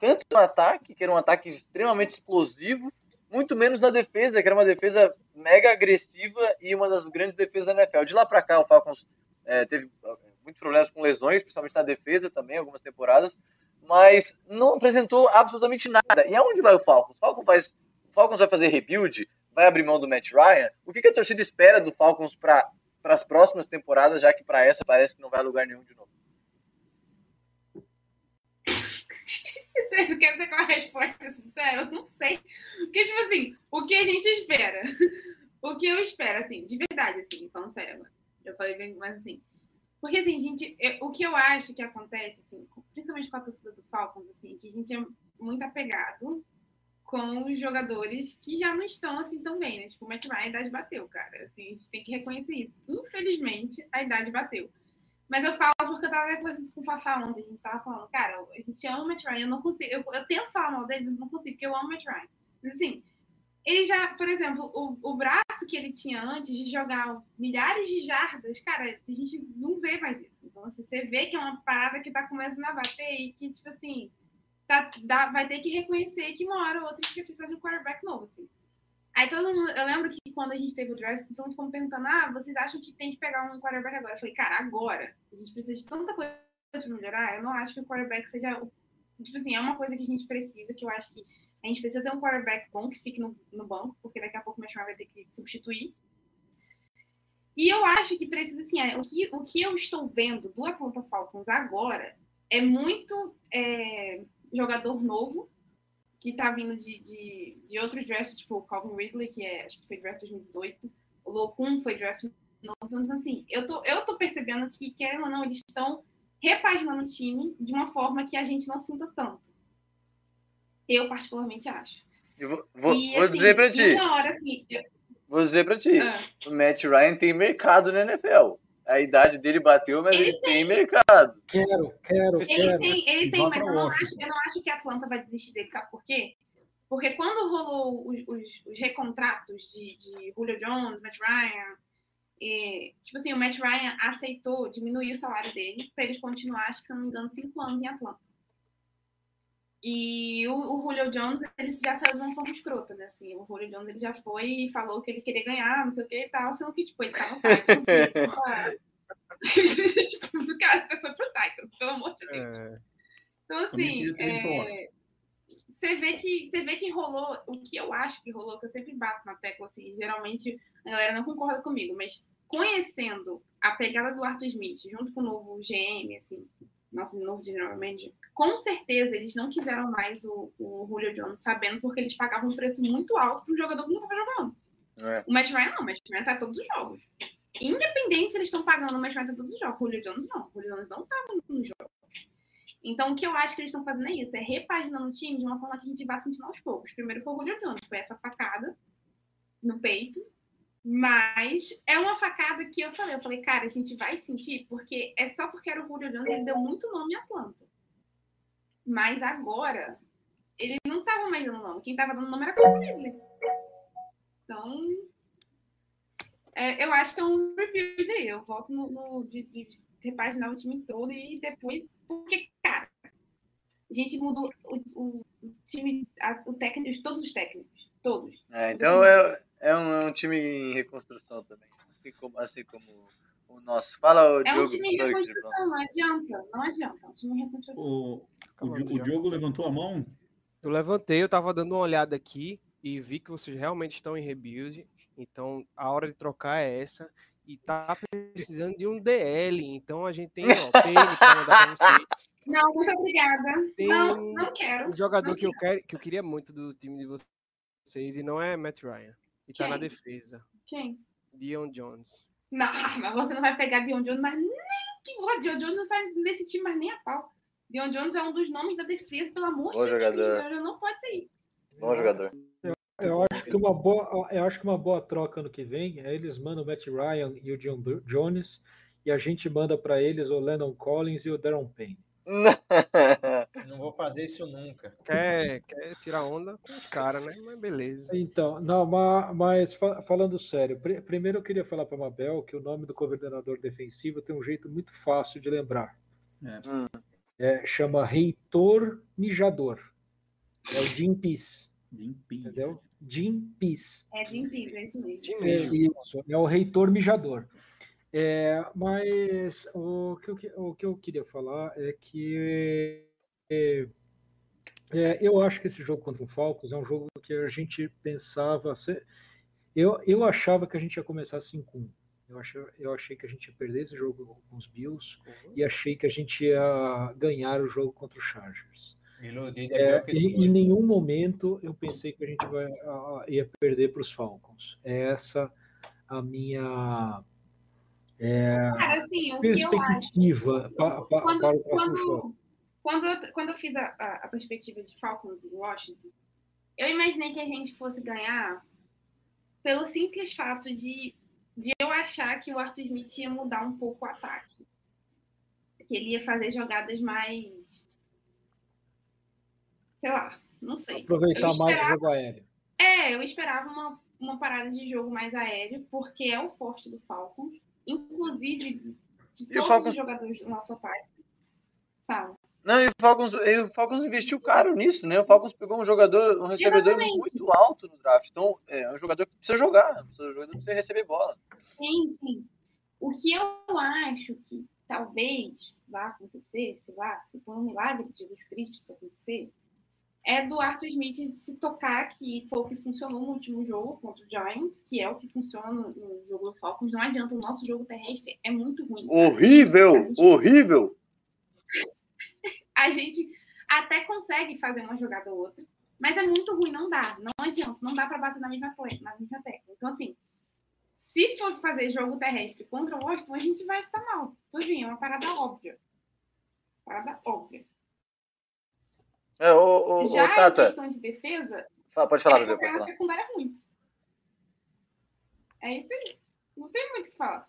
tanto no ataque, que era um ataque extremamente explosivo, muito menos na defesa, que era uma defesa mega agressiva e uma das grandes defesas da NFL. De lá pra cá, o Falcons é, teve é, muito problemas com lesões, principalmente na defesa também, algumas temporadas, mas não apresentou absolutamente nada. E aonde vai o Falcons? O Falcons vai, o Falcons vai fazer rebuild? Vai abrir mão do Matt Ryan? O que, que a torcida espera do Falcons para as próximas temporadas, já que para essa parece que não vai a lugar nenhum de novo? Quer dizer qual é a resposta sincera? Eu não sei. Porque, tipo assim, o que a gente espera? [laughs] O que eu espero, assim, de verdade, assim, falando sério agora. Eu falei bem, mas assim. Porque, assim, gente, eu- o que eu acho que acontece, assim, principalmente com a torcida do Falcons, assim, que a gente é muito apegado com os jogadores que já não estão, assim, tão bem, né? Tipo, o Matt Ryan, a idade bateu, cara. Assim, a gente tem que reconhecer isso. Infelizmente, a idade bateu. Mas eu falo porque eu tava conversando com o Fafá ontem, a gente tava falando, cara, a gente ama o Matt Ryan, eu não consigo, eu, eu tento falar mal dele, mas não consigo, porque eu amo o Matt Ryan. Mas assim, ele já, por exemplo, o, o braço que ele tinha antes de jogar milhares de jardas, cara, a gente não vê mais isso. Então, assim, você vê que é uma parada que tá começando a bater e que, tipo assim, tá, dá- vai ter que reconhecer que uma hora ou outra a gente precisa de um quarterback novo, assim. Aí todo mundo, eu lembro que quando a gente teve o draft, todo mundo ficou perguntando, ah, vocês acham que tem que pegar um quarterback agora? Eu falei, cara, agora. A gente precisa de tanta coisa pra melhorar, eu não acho que o quarterback seja, tipo assim, é uma coisa que a gente precisa, que eu acho que a gente precisa ter um quarterback bom que fique no, no banco, porque daqui a pouco o Machado vai ter que substituir. E eu acho que precisa, assim, é, o, que, o que eu estou vendo do Atlanta Falcons agora é muito é, jogador novo, que tá vindo de, de, de outros drafts, tipo o Calvin Ridley, que é, acho que foi draft 2018, o Locum foi draft novo. Então, assim, eu tô, eu tô percebendo que, querendo ou não, eles estão repaginando o time de uma forma que a gente não sinta tanto. Eu, particularmente, acho. Eu vou, vou- E, vou assim, dizer pra ti, Uma hora, assim, eu- vou dizer pra ti, ah, o Matt Ryan tem mercado na NFL. A idade dele bateu, mas Ele ele tem mercado. Quero, quero, Ele quero. tem, ele tem, mas eu não, acho, eu não acho que a Atlanta vai desistir dele, sabe por quê? Porque quando rolou os, os- os recontratos de, de Julio Jones, Matt Ryan, e, tipo assim, o Matt Ryan aceitou diminuir o salário dele para ele continuar, acho que se não me engano, cinco anos em Atlanta. E o, o Julio Jones, ele já saiu de uma forma escrota, né? Assim, o Julio Jones ele já foi e falou que ele queria ganhar, não sei o que e tal, sendo que, tipo, ele tava no Titans. [laughs] tipo, [laughs] cara, você foi pro Titans, pelo amor de Deus. É, Então, assim, é, você vê que você vê que rolou o que eu acho que rolou, que eu sempre bato na tecla, assim, geralmente a galera não concorda comigo, mas conhecendo a pegada do Arthur Smith junto com o novo GM, assim, nosso novo general manager, com certeza eles não quiseram mais o, o Julio Jones, sabendo porque eles pagavam um preço muito alto para um jogador que não estava jogando. É. O Matt Ryan não, o Matt Ryan tá todos os jogos. Independente se eles estão pagando, o Matt Ryan tá todos os jogos. O Julio Jones não. O Julio Jones não tava no jogo. Então, o que eu acho que eles estão fazendo é isso, é repaginando o time de uma forma que a gente vá sentindo aos poucos. Primeiro foi o Julio Jones, foi essa facada no peito. Mas é uma facada que eu falei, eu falei, cara, a gente vai sentir, porque é só porque era o Julio Jones, ele deu muito nome à planta. Mas agora, ele não tava mais dando nome. Quem tava dando nome era o Ridley. Então, é, eu acho que é um rebuild aí. Eu volto no, no- de, de repaginar o time todo e depois. Porque, cara, a gente mudou o, o- time, a- o técnico, todos os técnicos. Todos. É, então é, é, um, é um time em reconstrução também. Assim como, assim como o nosso. Fala o É um Diogo. time em Diogo, reconstrução, não adianta. Não adianta. É um time em reconstrução. O, o, o. Diogo levantou a mão. Eu levantei, eu tava dando uma olhada aqui e vi que vocês realmente estão em rebuild. Então a hora de trocar é essa. E tá precisando de um DL. Então a gente tem [laughs] ó, pra mandar pra vocês. Não, muito obrigada. Tem Não, não quero. Um jogador que eu, quero, que eu queria muito do time de vocês e não é Matt Ryan. E tá na Quem? defesa. Quem? Dion Jones. Não, [laughs] mas você não vai pegar Dion Jones, mas nem que o Dion Jones não sai nesse time mais nem a pau. Dion Jones é um dos nomes da defesa, pelo amor Bom de Deus. jogador. Não pode sair. Bom jogador. Eu acho que uma boa, eu acho que uma boa troca ano que vem é eles mandam o Matt Ryan e o John Jones e a gente manda para eles o Lennon Collins e o Darren Payne. [laughs] Não vou fazer isso nunca. Quer, quer tirar onda com os caras, né? Mas beleza. Então, não, ma- mas fa- falando sério, pri- primeiro eu queria falar para a Mabel que o nome do coordenador defensivo tem um jeito muito fácil de lembrar. É. Hum. É, chama Reitor Mijador. É o Jim Peace, Jim Peace. entendeu? Jim Peace. É de incrível, é isso mesmo. É, isso, é o reitor mijador. É, mas o que, eu, o que eu queria falar é que é, é, eu acho que esse jogo contra o Falcons é um jogo que a gente pensava. ser- Eu, eu achava que a gente ia começar 5-1. Eu, achei, eu achei que a gente ia perder esse jogo com os Bills e achei que a gente ia ganhar o jogo contra o Chargers. Iludido é É, e em nenhum momento eu pensei que a gente vai, ah, ia perder para os Falcons. É essa a minha Cara, assim, o que eu acho. perspectiva pa- pa- Quando, para o próximo quando, quando, eu, quando eu fiz a, a, a perspectiva de Falcons em Washington, eu imaginei que a gente fosse ganhar pelo simples fato de, de eu achar que o Arthur Smith ia mudar um pouco o ataque. Que ele ia fazer jogadas mais. Sei lá, não sei. Aproveitar mais o jogo aéreo. É, eu esperava uma, uma parada de jogo mais aéreo, porque é o forte do Falcons. Inclusive, de todos Falcons- os jogadores do nosso ataque. Fala. Não, e o Falcons, e o Falcons investiu caro nisso, né? O Falcons pegou um jogador, um recebedor Exatamente. muito alto no draft. Então, é um jogador que precisa jogar, um jogador que precisa receber bola. Sim, sim. O que eu acho que talvez vá acontecer, sei lá, se for um milagre de Jesus Cristo isso acontecer, é do Arthur Smith se tocar, que foi o que funcionou no último jogo contra o Giants, que é o que funciona no, no jogo do Falcons. Não adianta, o nosso jogo terrestre é muito ruim. Horrível, A gente- horrível. a gente até consegue fazer uma jogada ou outra, mas é muito ruim, não dá, não adianta, não dá para bater na mesma, na mesma tecla. Então, assim, se for fazer jogo terrestre contra o Washington, a gente vai estar mal. Então, assim, é uma parada óbvia. Parada óbvia. É, ô, ô, Já em Tata, questão de defesa, fala, pode falar, é a falar. secundária é ruim. É isso aí. Não tem muito o que falar.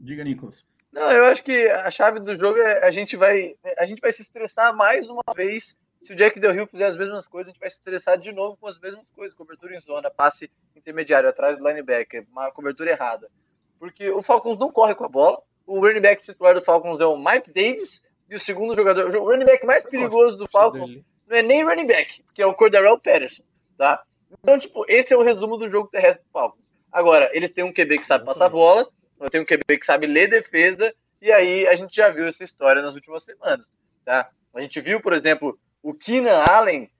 Diga, Nicolas. Não, eu acho que a chave do jogo é a gente vai a gente vai se estressar mais uma vez. Se o Jack Del Rio fizer as mesmas coisas, a gente vai se estressar de novo com as mesmas coisas. Cobertura em zona, passe intermediário atrás do linebacker, uma cobertura errada. Porque o Falcons não corre com a bola. O running back titular do Falcons é o Mike Davis. E o segundo jogador, o running back mais perigoso do Falcons não é nem running back, que é o Cordarrelle Patterson, tá? Então, tipo, esse é o resumo do jogo terrestre do Falcons. Agora, eles têm um QB que sabe passar a bola, tenho um QB que sabe ler defesa, e aí a gente já viu essa história nas últimas semanas, tá? A gente viu, por exemplo, o Keenan Allen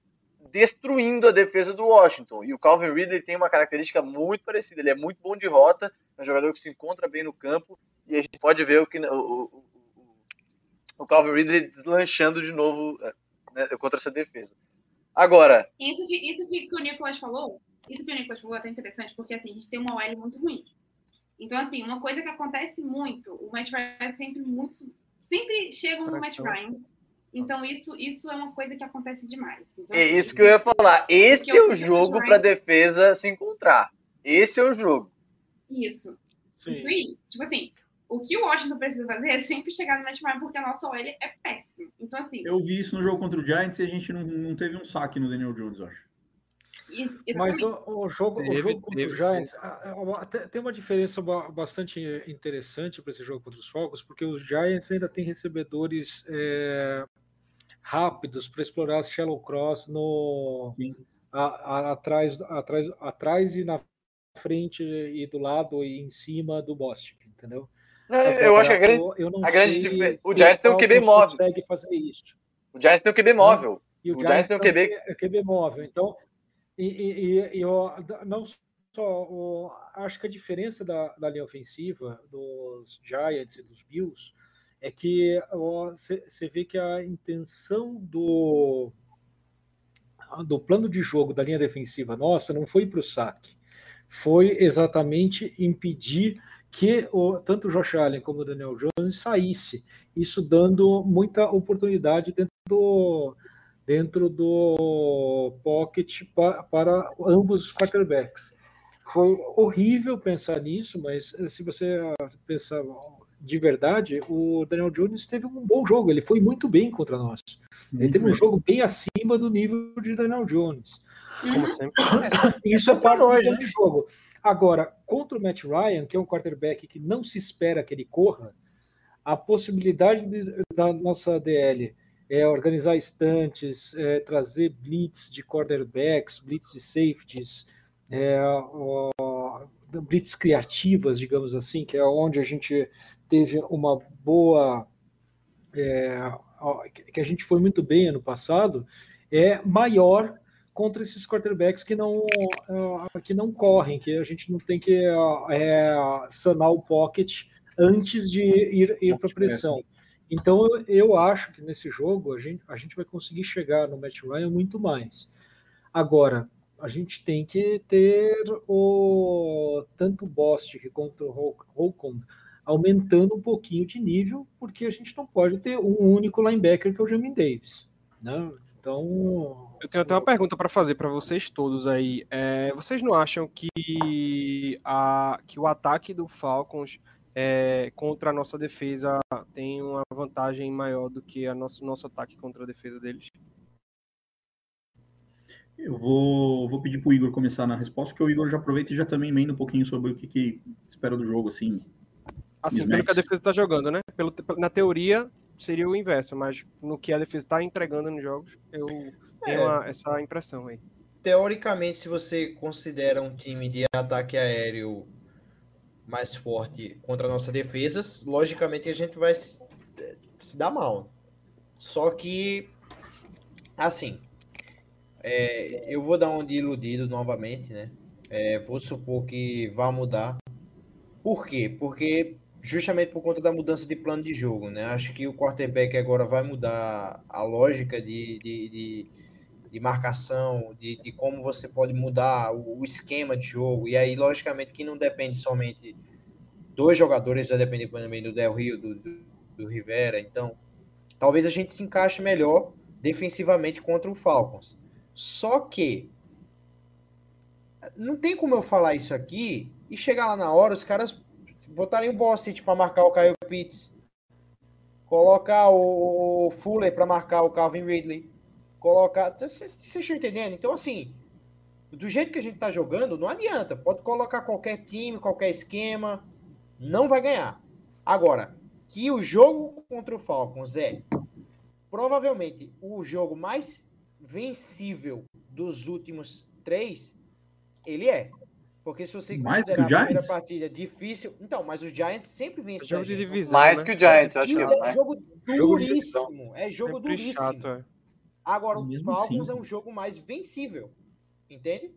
destruindo a defesa do Washington, e o Calvin Ridley tem uma característica muito parecida, ele é muito bom de rota, é um jogador que se encontra bem no campo, e a gente pode ver o, Keenan- o, o, Calvin Ridley deslanchando de novo né, contra essa defesa. Agora, Isso que, isso que o Nicolas falou, isso que o Nicolas falou é até interessante, porque assim, a gente tem uma OL muito ruim. Então, assim, uma coisa que acontece muito, o Matt Ryan é sempre muito. Sempre chegam no Matt. Ryan. Então, isso, isso é uma coisa que acontece demais. Então, é assim, isso que eu ia falar. Esse é o o jogo para a defesa se encontrar. Esse é o jogo. Isso. Sim. Isso aí. Tipo assim, o que o Washington precisa fazer é sempre chegar no Ryan, porque a nossa OL é péssima. Então, assim, Eu vi isso no jogo contra o Giants e a gente não, não teve um saque no Daniel Jones, eu acho. is- Mas o, o jogo, o Teve, jogo contra os Giants tem uma diferença ba- bastante interessante para esse jogo contra os Falcons, porque os Giants ainda têm recebedores é, rápidos para explorar as shallow cross no a- a- atrás, atrás, atrás e na frente e do lado e em cima do Bostic, entendeu? Não, eu acho que a grande, Eu- eu a grande sei difer- o Giants tem um QB móvel. consegue fazer isso. o Giants tem o QB móvel. E o, O Giants Giants tem um um QB QB móvel. Então, e, e, e- eu não só o- acho que a diferença da, da linha ofensiva dos Giants e dos Bills é que você vê que a intenção do do plano de jogo da linha defensiva nossa não foi para o saque, foi exatamente impedir que o, tanto o Josh Allen como o Daniel Jones saísse, isso dando muita oportunidade dentro do, dentro do pocket pa, para ambos os quarterbacks. Foi horrível pensar nisso, mas se você pensar de verdade, o Daniel Jones teve um bom jogo, ele foi muito bem contra nós. Ele teve um jogo bem acima do nível de Daniel Jones. Como sempre. [coughs] Isso é parte do jogo. Agora, contra o Matt Ryan, que é um quarterback que não se espera que ele corra, a possibilidade de- da nossa DL é organizar estantes, é, trazer blitz de quarterbacks, blitz de safeties, é, ó, blitz criativas, digamos assim, que é onde a gente teve uma boa. é, que a gente foi muito bem ano passado, é maior contra esses quarterbacks que não, ah, que não correm, que a gente não tem que ah, é, sanar o pocket antes de ir, ir para a pressão. Então eu- acho que nesse jogo a gente, a gente vai conseguir chegar no Matt Ryan muito mais. Agora, a gente tem que ter o tanto o Bostic quanto o Hol- Holcomb aumentando um pouquinho de nível, porque a gente não pode ter um único linebacker que é o Jamin Davis. Né? Então, Eu tenho até uma pergunta para fazer para vocês todos aí. É, vocês não acham que, a, que o ataque do Falcons é, contra a nossa defesa tem uma vantagem maior do que a nosso, nosso ataque contra a defesa deles? Eu vou, vou pedir pro Igor começar na resposta, porque o Igor já aproveita e já também emenda um pouquinho sobre o que, que espera do jogo, assim. Assim, pelo que a defesa está jogando, né? Pelo, na teoria seria o inverso, mas no que a defesa está entregando nos jogos, eu tenho É. uma- essa impressão aí. Teoricamente, se você considera um time de ataque aéreo mais forte contra a nossa defesa, logicamente a gente vai se, se dar mal. Só que, assim, é, eu vou dar um de iludido novamente, né? É, vou supor que vai mudar. Por quê? Porque justamente por conta da mudança de plano de jogo, né? Acho que o quarterback agora vai mudar a lógica de, de, de, de marcação, de, de como você pode mudar o, o esquema de jogo. E aí, logicamente, que não depende somente dois jogadores, vai depender também do Del Rio, do, do, do Rivera. Então, talvez a gente se encaixe melhor defensivamente contra o Falcons. Só que não tem como eu falar isso aqui e chegar lá na hora os caras botarem o Bostic para marcar o Kyle Pitts, colocar o Fuller para marcar o Calvin Ridley, colocar. Vocês estão entendendo? Então, assim, do jeito que a gente tá jogando, não adianta. Pode colocar qualquer time, qualquer esquema, não vai ganhar. Agora, que o jogo contra o Falcons é provavelmente o jogo mais vencível dos últimos três, ele é. Porque se você Mais considerar o a primeira partida difícil. Então, mas os Giants sempre vencem. Jogo a de divisão, Mais né? que o Giants, eu acho que É é mais. jogo Jogo duríssimo. É jogo Sempre duríssimo. chato, é. Agora, o Mesmo Falcons assim. é um jogo mais vencível. Entende?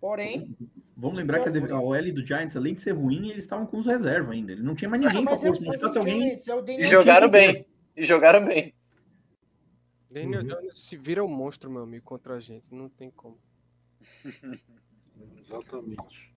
Porém, Vamos lembrar que a, OL do Giants, além de ser ruim, eles estavam com os reservas ainda. Ele não tinha mais ninguém para mas é, pôr. Se é alguém. Giants, é o E jogaram bem. E jogaram bem. Daniel Uhum. Jones se vira um monstro, meu amigo, contra a gente. Não tem como. [laughs] exatamente.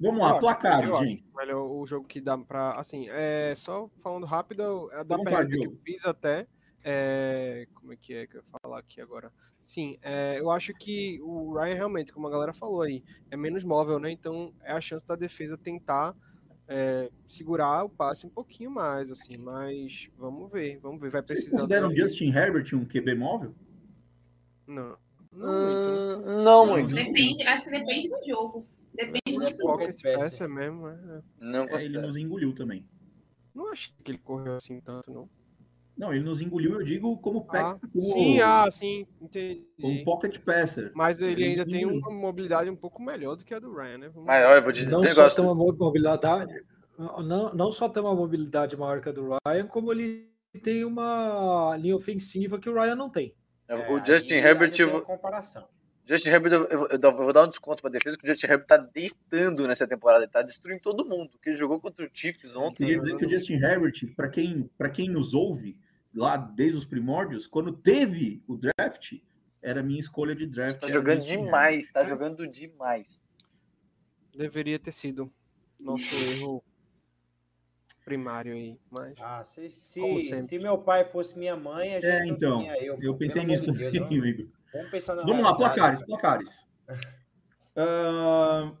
Vamos lá, acho. gente. Melhor o jogo que dá pra. Assim, é, só falando rápido, é da Vamos pergunta que eu fiz até. é, como é que é que eu ia falar aqui agora? Sim, é, eu acho que o Ryan realmente, como a galera falou aí, é menos móvel, né? Então é a chance da defesa tentar é, segurar o passe um pouquinho mais, assim, mas vamos ver, vamos ver. Vai Vocês precisar. consideram do- Justin Herbert um QB móvel? Não. Não muito. né? Hum, não muito. Depende, acho que depende do jogo. Depende do é jogo. pocket passer. passer mesmo, é. é. Não É, ele nos engoliu também. Não acho que ele correu assim tanto, não. Não, ele nos engoliu, eu digo, como, Ah, como, sim, ah, sim, entendi. como pocket passer. Mas ele Ele ainda tem uma mobilidade um pouco melhor do que a do Ryan, né? Vamos Mas olha, eu vou te dizer um Não só negócio. tem uma mo- mobilidade, não, não só tem uma mobilidade maior que a do Ryan, como ele tem uma linha ofensiva que o Ryan não tem. É, o Justin aí- Herbert, aí eu uma comparação. Justin Herbert, eu, eu- eu eu vou dar um desconto pra defesa, porque o Justin Herbert tá deitando nessa temporada, ele tá destruindo todo mundo. Que ele jogou contra o Chiefs Eu ontem. queria dizer que o Justin Herbert, para quem, pra quem nos ouve, lá desde os primórdios, quando teve o draft, era a minha escolha de draft. Tá jogando demais, Herbert. tá jogando demais. Deveria ter sido nosso [laughs] erro primário aí, mas Ah, se, se, se meu pai fosse minha mãe, a gente É, então, eu. Eu pensei nisso de Deus, vamos- Igor. Vamos pensar na Vamos lá, placares, cara. placares. [laughs] Ah,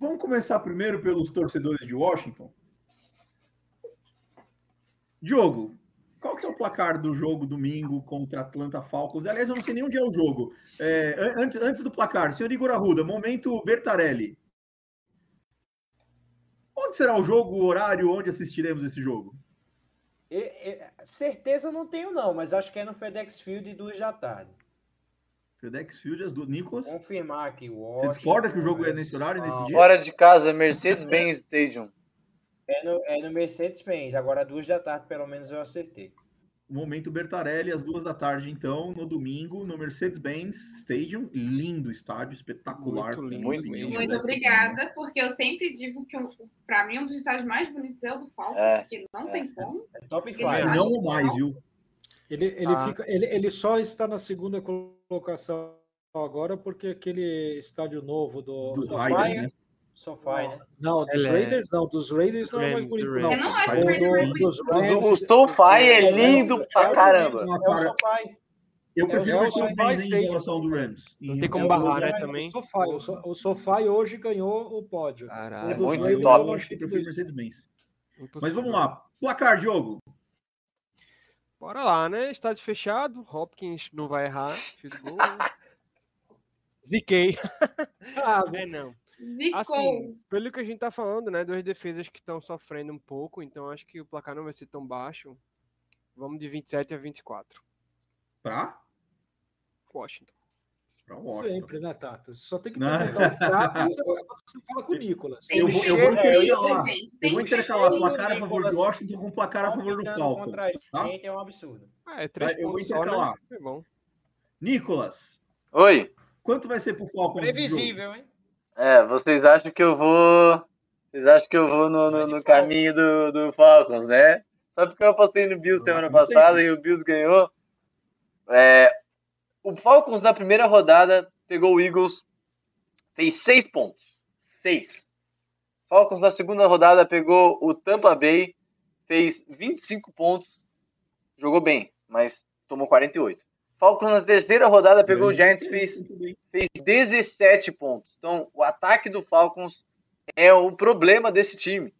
vamos começar primeiro pelos torcedores de Washington. Diogo, qual que é o placar do jogo domingo contra Atlanta Falcons? Aliás, eu não sei nem onde é o jogo. É, an- antes, antes do placar, senhor Igor Arruda, momento Bertarelli. Onde será o jogo, o horário, onde assistiremos esse jogo? E- e- certeza não tenho, não, mas acho que é no FedEx Field, duas da tarde. FedEx Field, as duas. Nicolas, Confirmar aqui. você discorda que o jogo é nesse horário, nesse dia? Fora de casa, Mercedes-Benz Stadium. É no, é no Mercedes-Benz. Agora, duas da tarde, pelo menos, eu acertei. Momento Bertarelli, às duas da tarde, então, no domingo, no Mercedes-Benz Stadium. Lindo estádio, espetacular. Muito lindo Muito lindo. Muito obrigada, porque eu sempre digo que, um- pra mim, um dos estádios mais bonitos é o do Falcons, É, porque não é. tem como. É top Ele Se five. tá- não mais, viu? Ele, ele, Ah. fica, ele, ele só está na segunda colocação agora porque aquele estádio novo do. Do Raiders, Raiders- né? Sofá, né? Não, dos Ele é- Raiders não. Dos Raiders não é mais bonito, não. Eu não acho o O Raiders dos O, Rams- o SoFi é lindo pra caramba. É o Sofá. eu É o prefiro o SoFi Mercedes-Benz em relação ao do Rams. Não Em- tem como é barrar, né, É, também. O Sofá, o, So- o Sofá hoje ganhou o pódio. Caralho. É O dos muito Raiders top. eu achei que prefiro Mercedes-Benz. Mas vamos lá. Placar, Diogo. Bora lá, né? Estádio fechado. Hopkins não vai errar. Fiz gol. [laughs] Ziquei. Ah, É, não. Zicou. Assim, pelo que a gente tá falando, né? Duas defesas que estão sofrendo um pouco, então acho que o placar não vai ser tão baixo. Vamos de 27 a 24. Pra? Washington. Pra Washington. sempre, né, Tata? Só tem que perguntar o prato você, você fala com o [laughs] Nicolas. Eu ser eu vou intercalar. Eu vou intercalar placar a favor de Washington com placar a favor do Falcons. Tá? gente é um absurdo. Ah, é três eu vou pontos só, né? intercalar. É bom. Nicolas, Oi. quanto vai ser pro Falcons? Previsível, hein? É, vocês acham que eu vou. Vocês acham que eu vou no, no, no caminho do, do Falcons, né? Só porque eu passei no Bills semana passada e o Bills ganhou. É, o Falcons na primeira rodada pegou o Eagles, fez seis pontos. Seis. Falcons na segunda rodada pegou o Tampa Bay, fez 25 pontos. Jogou bem, mas tomou 48. Falcons na terceira rodada pegou o Giants, fez fez 17 pontos. Então, o ataque do Falcons é o problema desse time.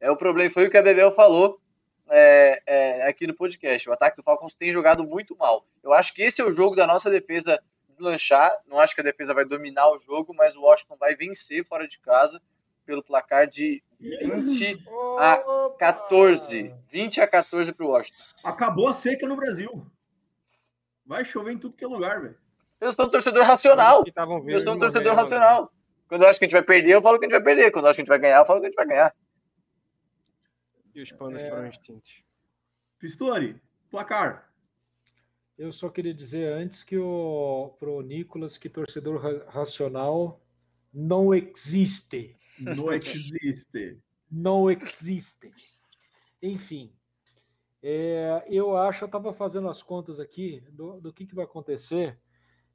É o problema, foi o que a Bebel falou é, é, aqui no podcast. O ataque do Falcons tem jogado muito mal. Eu acho que esse é o jogo da nossa defesa deslanchar. Não acho que a defesa vai dominar o jogo, mas o Washington vai vencer fora de casa pelo placar de 20 a 14. 20 a 14 para o Washington. Acabou a seca no Brasil. Vai chover em tudo que é lugar, velho. Eu sou um torcedor racional. Eu sou um torcedor racional. Quando eu acho que a gente vai perder, eu falo que a gente vai perder. Quando eu acho que a gente vai ganhar, eu falo que a gente vai ganhar. E os panos É. foram extintos. Pistori, placar. Eu só queria dizer antes que o pro Nicolas que torcedor ra- racional não existe. Não existe. Não existe. Enfim, é, eu acho, eu estava fazendo as contas aqui do, do que, que vai acontecer.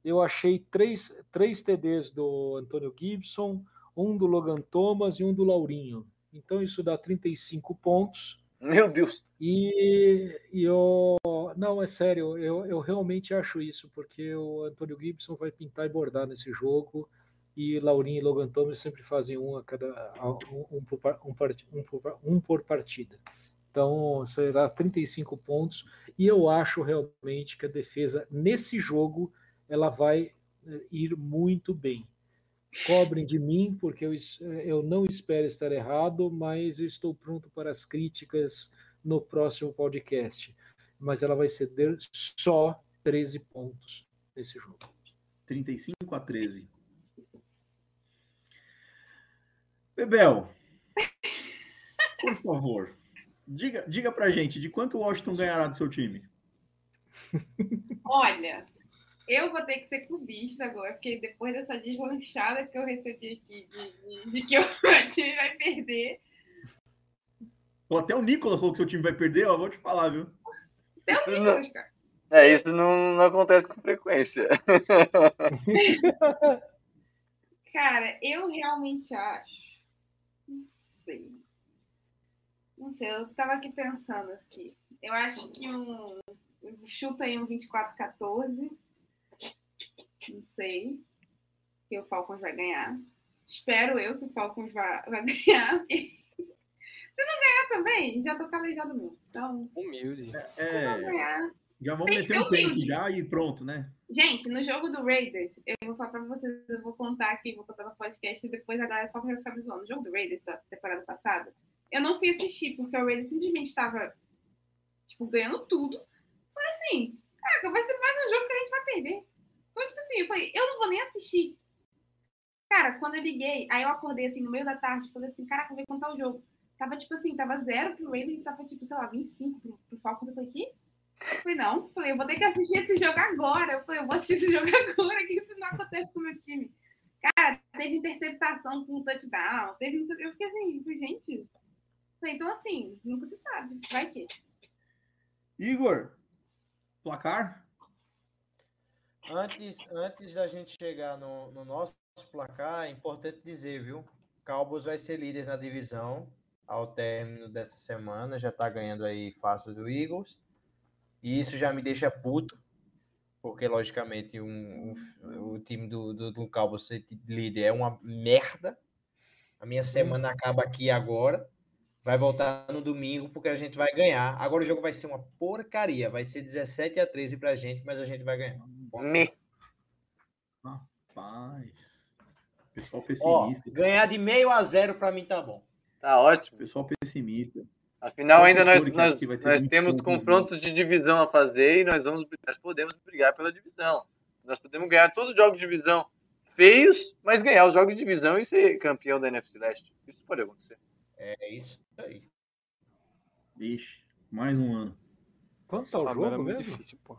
Eu achei três, três TDs do Antônio Gibson, um do Logan Thomas e um do Laurinho. Então isso dá 35 pontos. Meu Deus. E, e eu. Não, é sério, eu, eu realmente acho isso, porque o Antônio Gibson vai pintar e bordar nesse jogo, e Laurinho e Logan Thomas sempre fazem um a cada um, um, por, um, um por, um por partida. Então será 35 pontos, e eu acho realmente que a defesa nesse jogo ela vai eh, ir muito bem. Cobrem de mim, porque eu, es- eu não espero estar errado, mas eu estou pronto para as críticas no próximo podcast. Mas ela vai ceder só 13 pontos nesse jogo. 35 a 13. Bebel, [laughs] por favor, diga, diga pra gente de quanto o Washington ganhará do seu time. [laughs] Olha, eu vou ter que ser clubista agora, porque depois dessa deslanchada que eu recebi aqui de, de- de que [laughs] o meu time vai perder, Pô, Até o Nicolas falou que seu time vai perder, ó, vou te falar, viu? até Isso o não- Nicolas, cara. É, isso não, não acontece com frequência. [laughs] Cara, eu realmente acho. Não sei. Não sei, eu tava aqui pensando aqui. Eu acho que um. Chuta aí um 24-14. Não sei. Que o Falcons vai ganhar. Espero eu que o Falcons vai, vai [laughs] ganhar. Se não ganhar também, já tô calejado mesmo. Então, Humilde. É, ganhar. já vamos Tem meter um humilde. já e pronto, né? Gente, no jogo do Raiders, eu vou falar pra vocês, eu vou contar aqui, vou contar no podcast e depois a galera vai ficar me zoando. No jogo do Raiders da temporada passada, eu não fui assistir, porque o Raiders simplesmente estava, tipo, ganhando tudo. Falei assim, cara, vai ser mais um jogo que a gente vai perder. Então, tipo assim, eu falei, eu não vou nem assistir. Cara, quando eu liguei, aí eu acordei assim no meio da tarde, falei assim, caraca, eu vou contar o jogo. Tava tipo assim, tava zero pro Raiders, tava tipo, sei lá, 25 pro, pro Falcons. Eu falei, que? Eu falei, não. Eu falei, eu vou ter que assistir esse jogo agora. Eu falei, eu vou assistir esse [laughs] jogo agora, que isso não acontece com o meu time. Cara, teve interceptação com touchdown, teve o. Eu fiquei assim, gente. Então assim, nunca se sabe. Vai que. Igor, placar? Antes, antes da gente chegar no, no nosso placar, é importante dizer, viu? Cowboys vai ser líder na divisão ao término dessa semana, já tá ganhando aí fácil do Eagles. E isso já me deixa puto, porque logicamente um, um- o time do, do, do Cowboys ser líder é uma merda. A minha semana acaba aqui agora. Vai voltar no domingo, porque a gente vai ganhar. Agora o jogo vai ser uma porcaria. Vai ser 17 a 13 pra gente, mas a gente vai ganhar. Me. Rapaz. Pessoal Ó, pessimista. ganhar de meio a zero pra mim tá bom. Tá ótimo. Pessoal pessimista. Afinal, ainda nós, nós, nós 20 temos confrontos de divisão a fazer e nós, vamos, nós podemos brigar pela divisão. Nós podemos ganhar todos os jogos de divisão feios, mas ganhar os jogos de divisão e ser campeão da NFC Leste. Isso pode acontecer. É isso aí. Vixe, mais um ano. Quanto tá o é jogo muito mesmo? difícil, pô.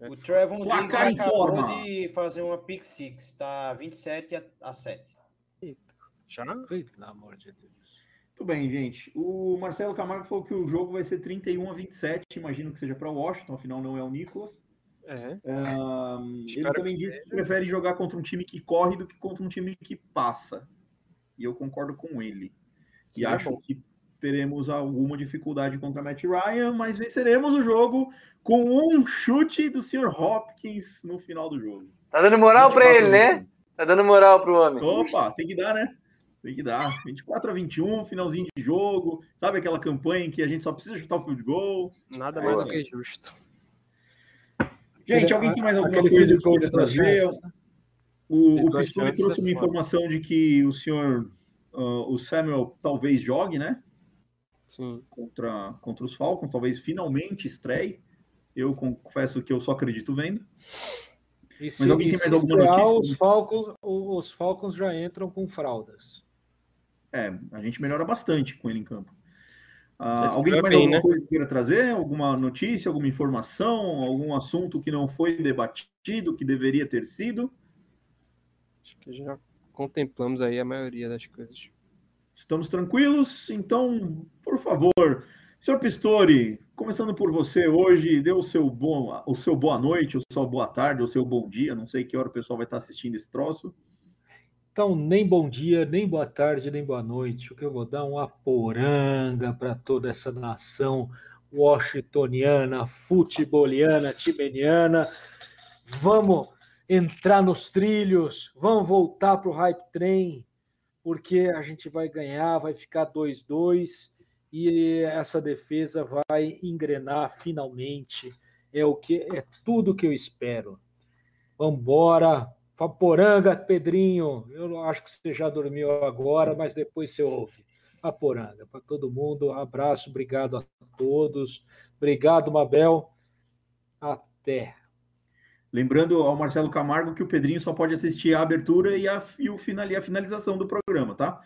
É O Trevor Placar acabou informa. de fazer uma pick six, tá 27 a, a 7. Já? Pelo amor de Deus. Muito bem, gente. O Marcelo Camargo falou que o jogo vai ser 31 a 27. Imagino que seja para Washington, afinal não é o Nicolas. É. Ahn, ele também que disse que prefere jogar contra um time que corre do que contra um time que passa. E eu concordo com ele. E acho bom. que teremos alguma dificuldade contra Matt Ryan, mas venceremos o jogo com um chute do Sr. Hopkins no final do jogo. Tá dando moral pra 24 ele, a né? 21. Tá dando moral pro homem. Opa, tem que dar, né? Tem que dar. 24 a 21, finalzinho de jogo. Sabe aquela campanha em que a gente só precisa chutar o field goal? Nada É mais do que justo. Gente, alguém tem mais alguma Aquele coisa que queira trazer? chances, né? O, o chances trouxe é uma foda. informação de que o senhor, ah, o Samuel, talvez jogue, né? Sim. Contra, contra os Falcons, talvez finalmente estreie. Eu confesso que eu só acredito vendo. E se, Mas alguém e tem mais alguma estrear, notícia? Os Falcons, os Falcons já entram com fraldas. É, a gente melhora bastante com ele em campo. Ah, alguém tem mais bem, alguma né? coisa que queira trazer? Alguma notícia, alguma informação, algum assunto que não foi debatido, que deveria ter sido? Acho que já contemplamos aí a maioria das coisas. Estamos tranquilos? Então, por favor, senhor Pistori, começando por você hoje, dê o seu, bom, o seu boa noite, o seu boa tarde, o seu bom dia, não sei que hora o pessoal vai estar assistindo esse troço. Então, nem bom dia, nem boa tarde, nem boa noite. O que eu vou dar uma poranga para toda essa nação washingtoniana, futeboliana, timeniana. Vamos entrar nos trilhos, vamos voltar para o hype train, porque a gente vai ganhar, vai ficar 2-2 e essa defesa vai engrenar finalmente. É o que é tudo que eu espero. Vamos embora. Vaporanga, Pedrinho. Eu acho que você já dormiu agora, mas depois você ouve. Vaporanga, para todo mundo. Abraço, obrigado a todos. Obrigado, Mabel. Até. Lembrando ao Marcelo Camargo que o Pedrinho só pode assistir a abertura e a, e o final, e a finalização do programa, tá?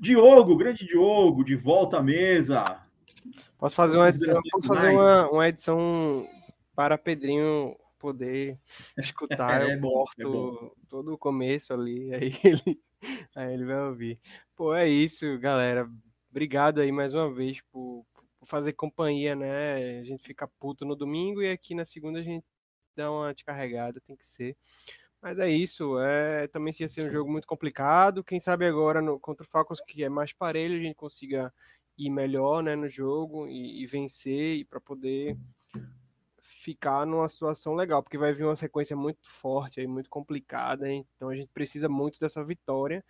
Diogo, grande Diogo, de volta à mesa. Posso fazer uma edição, posso fazer uma, uma edição para Pedrinho poder escutar. [laughs] É eu bom, corto é bom. todo o começo ali, [laughs] aí ele, aí ele vai ouvir. Pô, é isso, galera. Obrigado aí mais uma vez por, por fazer companhia, né? A gente fica puto no domingo e aqui na segunda a gente dá uma descarregada, tem que ser. Mas é isso, é, também ia ser um jogo muito complicado. Quem sabe agora no, contra o Falcons, que é mais parelho, a gente consiga ir melhor né, no jogo e, e vencer e para poder ficar numa situação legal, porque vai vir uma sequência muito forte aí, muito complicada, hein? então a gente precisa muito dessa vitória.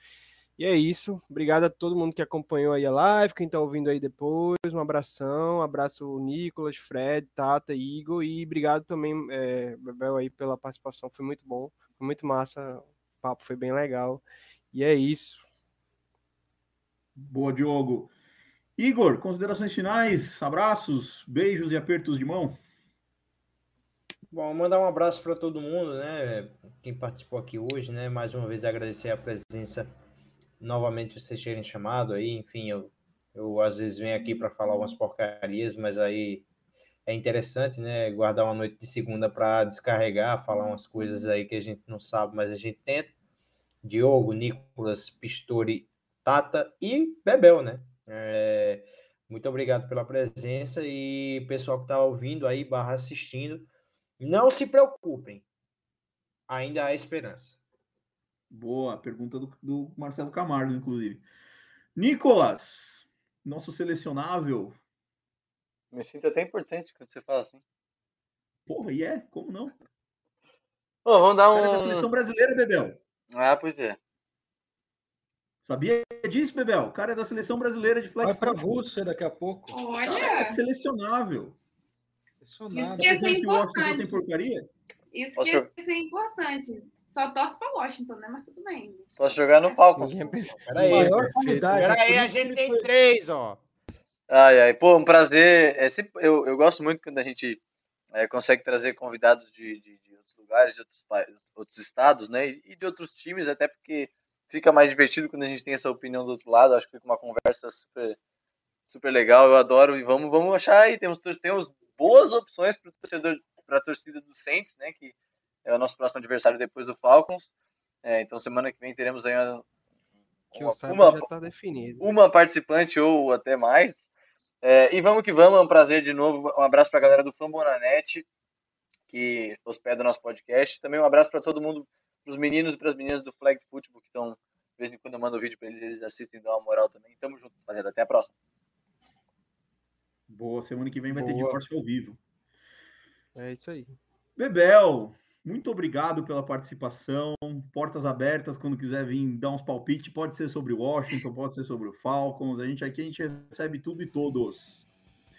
E é isso. Obrigado a todo mundo que acompanhou aí a live, quem tá ouvindo aí depois. Um abração, abraço Nicolas, Fred, Tata, Igor e obrigado também, é, Bebel, aí pela participação. Foi muito bom, foi muito massa. O papo foi bem legal. E é isso. Boa, Diogo. Igor, considerações finais, abraços, beijos e apertos de mão. Bom, mandar um abraço para todo mundo, né? Quem participou aqui hoje, né? Mais uma vez agradecer a presença novamente vocês terem chamado aí. Enfim, eu, eu às vezes venho aqui para falar umas porcarias, mas aí é interessante, né? Guardar uma noite de segunda para descarregar, falar umas coisas aí que a gente não sabe, mas a gente tenta. Diogo, Nicolas, Pistori, Tata e Bebel, né? É, muito obrigado pela presença e pessoal que está ouvindo aí, barra assistindo, não se preocupem, ainda há esperança. Boa, pergunta do, do Marcelo Camargo, inclusive. Nicolas, nosso selecionável. Me sinto até importante quando você fala assim. Porra, e é? Como não? Ô, vamos dar O cara é da seleção um. brasileira, Bebel. Ah, pois é. Sabia disso, Bebel? O cara é da seleção brasileira de flag Vai para. Rússia daqui a pouco. O cara é Olha, selecionável. Impressionado. Isso Tá Ia ser dizendo que o tem importante. porcaria? isso Posso que ia ser importante. Só torce pra Washington, né? Mas tudo bem. Posso jogar no Falcons. Pensa- Peraí, Maior perfeito. qualidade. Pera é por aí, a gente tem três, ó. Ai, ai, pô, um prazer. É sempre, eu, eu gosto muito quando a gente é, consegue trazer convidados de, de, de outros lugares, de outros, outros estados, né? E de outros times, até porque fica mais divertido quando a gente tem essa opinião do outro lado. Acho que fica uma conversa super, super legal. Eu adoro. E vamos, vamos achar aí. Temos, temos boas opções para torcedor, para a torcida do Saints, né? Que é o nosso próximo adversário depois do Falcons. É, então semana que vem teremos aí uma, Que uma, uma- já tá definido. uma participante ou até mais. É, e vamos que vamos, é um prazer de novo. Um abraço para a galera do Fambonanet, que hospeda o nosso podcast. Também um abraço para todo mundo, para os meninos e para as meninas do Flag Football, que estão, de vez em quando eu mando vídeo para eles, eles assistem e dão uma moral também. Tamo junto, rapaziada. Até a próxima. Boa, semana que vem vai ter Boa. divórcio ao vivo. É isso aí. Bebel, muito obrigado pela participação. Portas abertas quando quiser vir dar uns palpites. Pode ser sobre o Washington, pode ser sobre o Falcons. A gente aqui a gente recebe tudo e todos.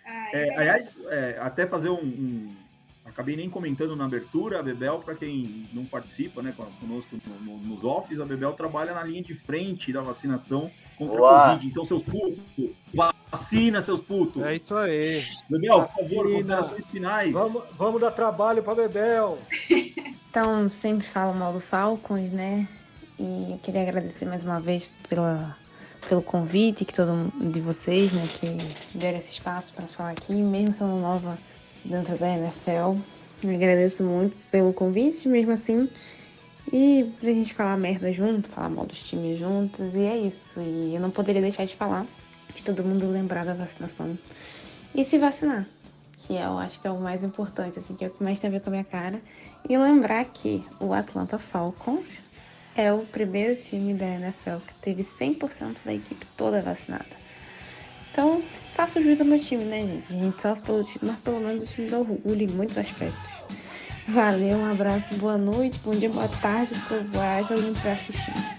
Ai, É, ai, aliás, é, até fazer um, um- Acabei nem comentando na abertura, a Bebel, para quem não participa né, con- conosco no- no- nos offs, a Bebel trabalha na linha de frente da vacinação contra Boa. a Covid. Então, seus putos, vacina, seus putos. É isso aí. Bebel, por favor, considerações finais. Vamos, vamos dar trabalho para Bebel. [laughs] Então, sempre falo mal do Falcons, né? E eu queria agradecer mais uma vez pela, pelo convite que todo mundo de vocês, né, que deram esse espaço para falar aqui, mesmo sendo nova dentro da NFL. Eu agradeço muito pelo convite, mesmo assim. E pra gente falar merda junto, falar mal dos times juntos, e é isso. E eu não poderia deixar de falar de todo mundo lembrar da vacinação e se vacinar, que eu acho que é o mais importante, assim, que é o que mais tem a ver com a minha cara. E lembrar que o Atlanta Falcons é o primeiro time da NFL que teve 100% da equipe toda vacinada. Então, faço juízo ao meu time, né, gente? A gente sofre pelo time, mas pelo menos o time dá orgulho em muitos aspectos. Valeu, um abraço, boa noite, bom dia, boa tarde, boa tarde, alguém pra assistir.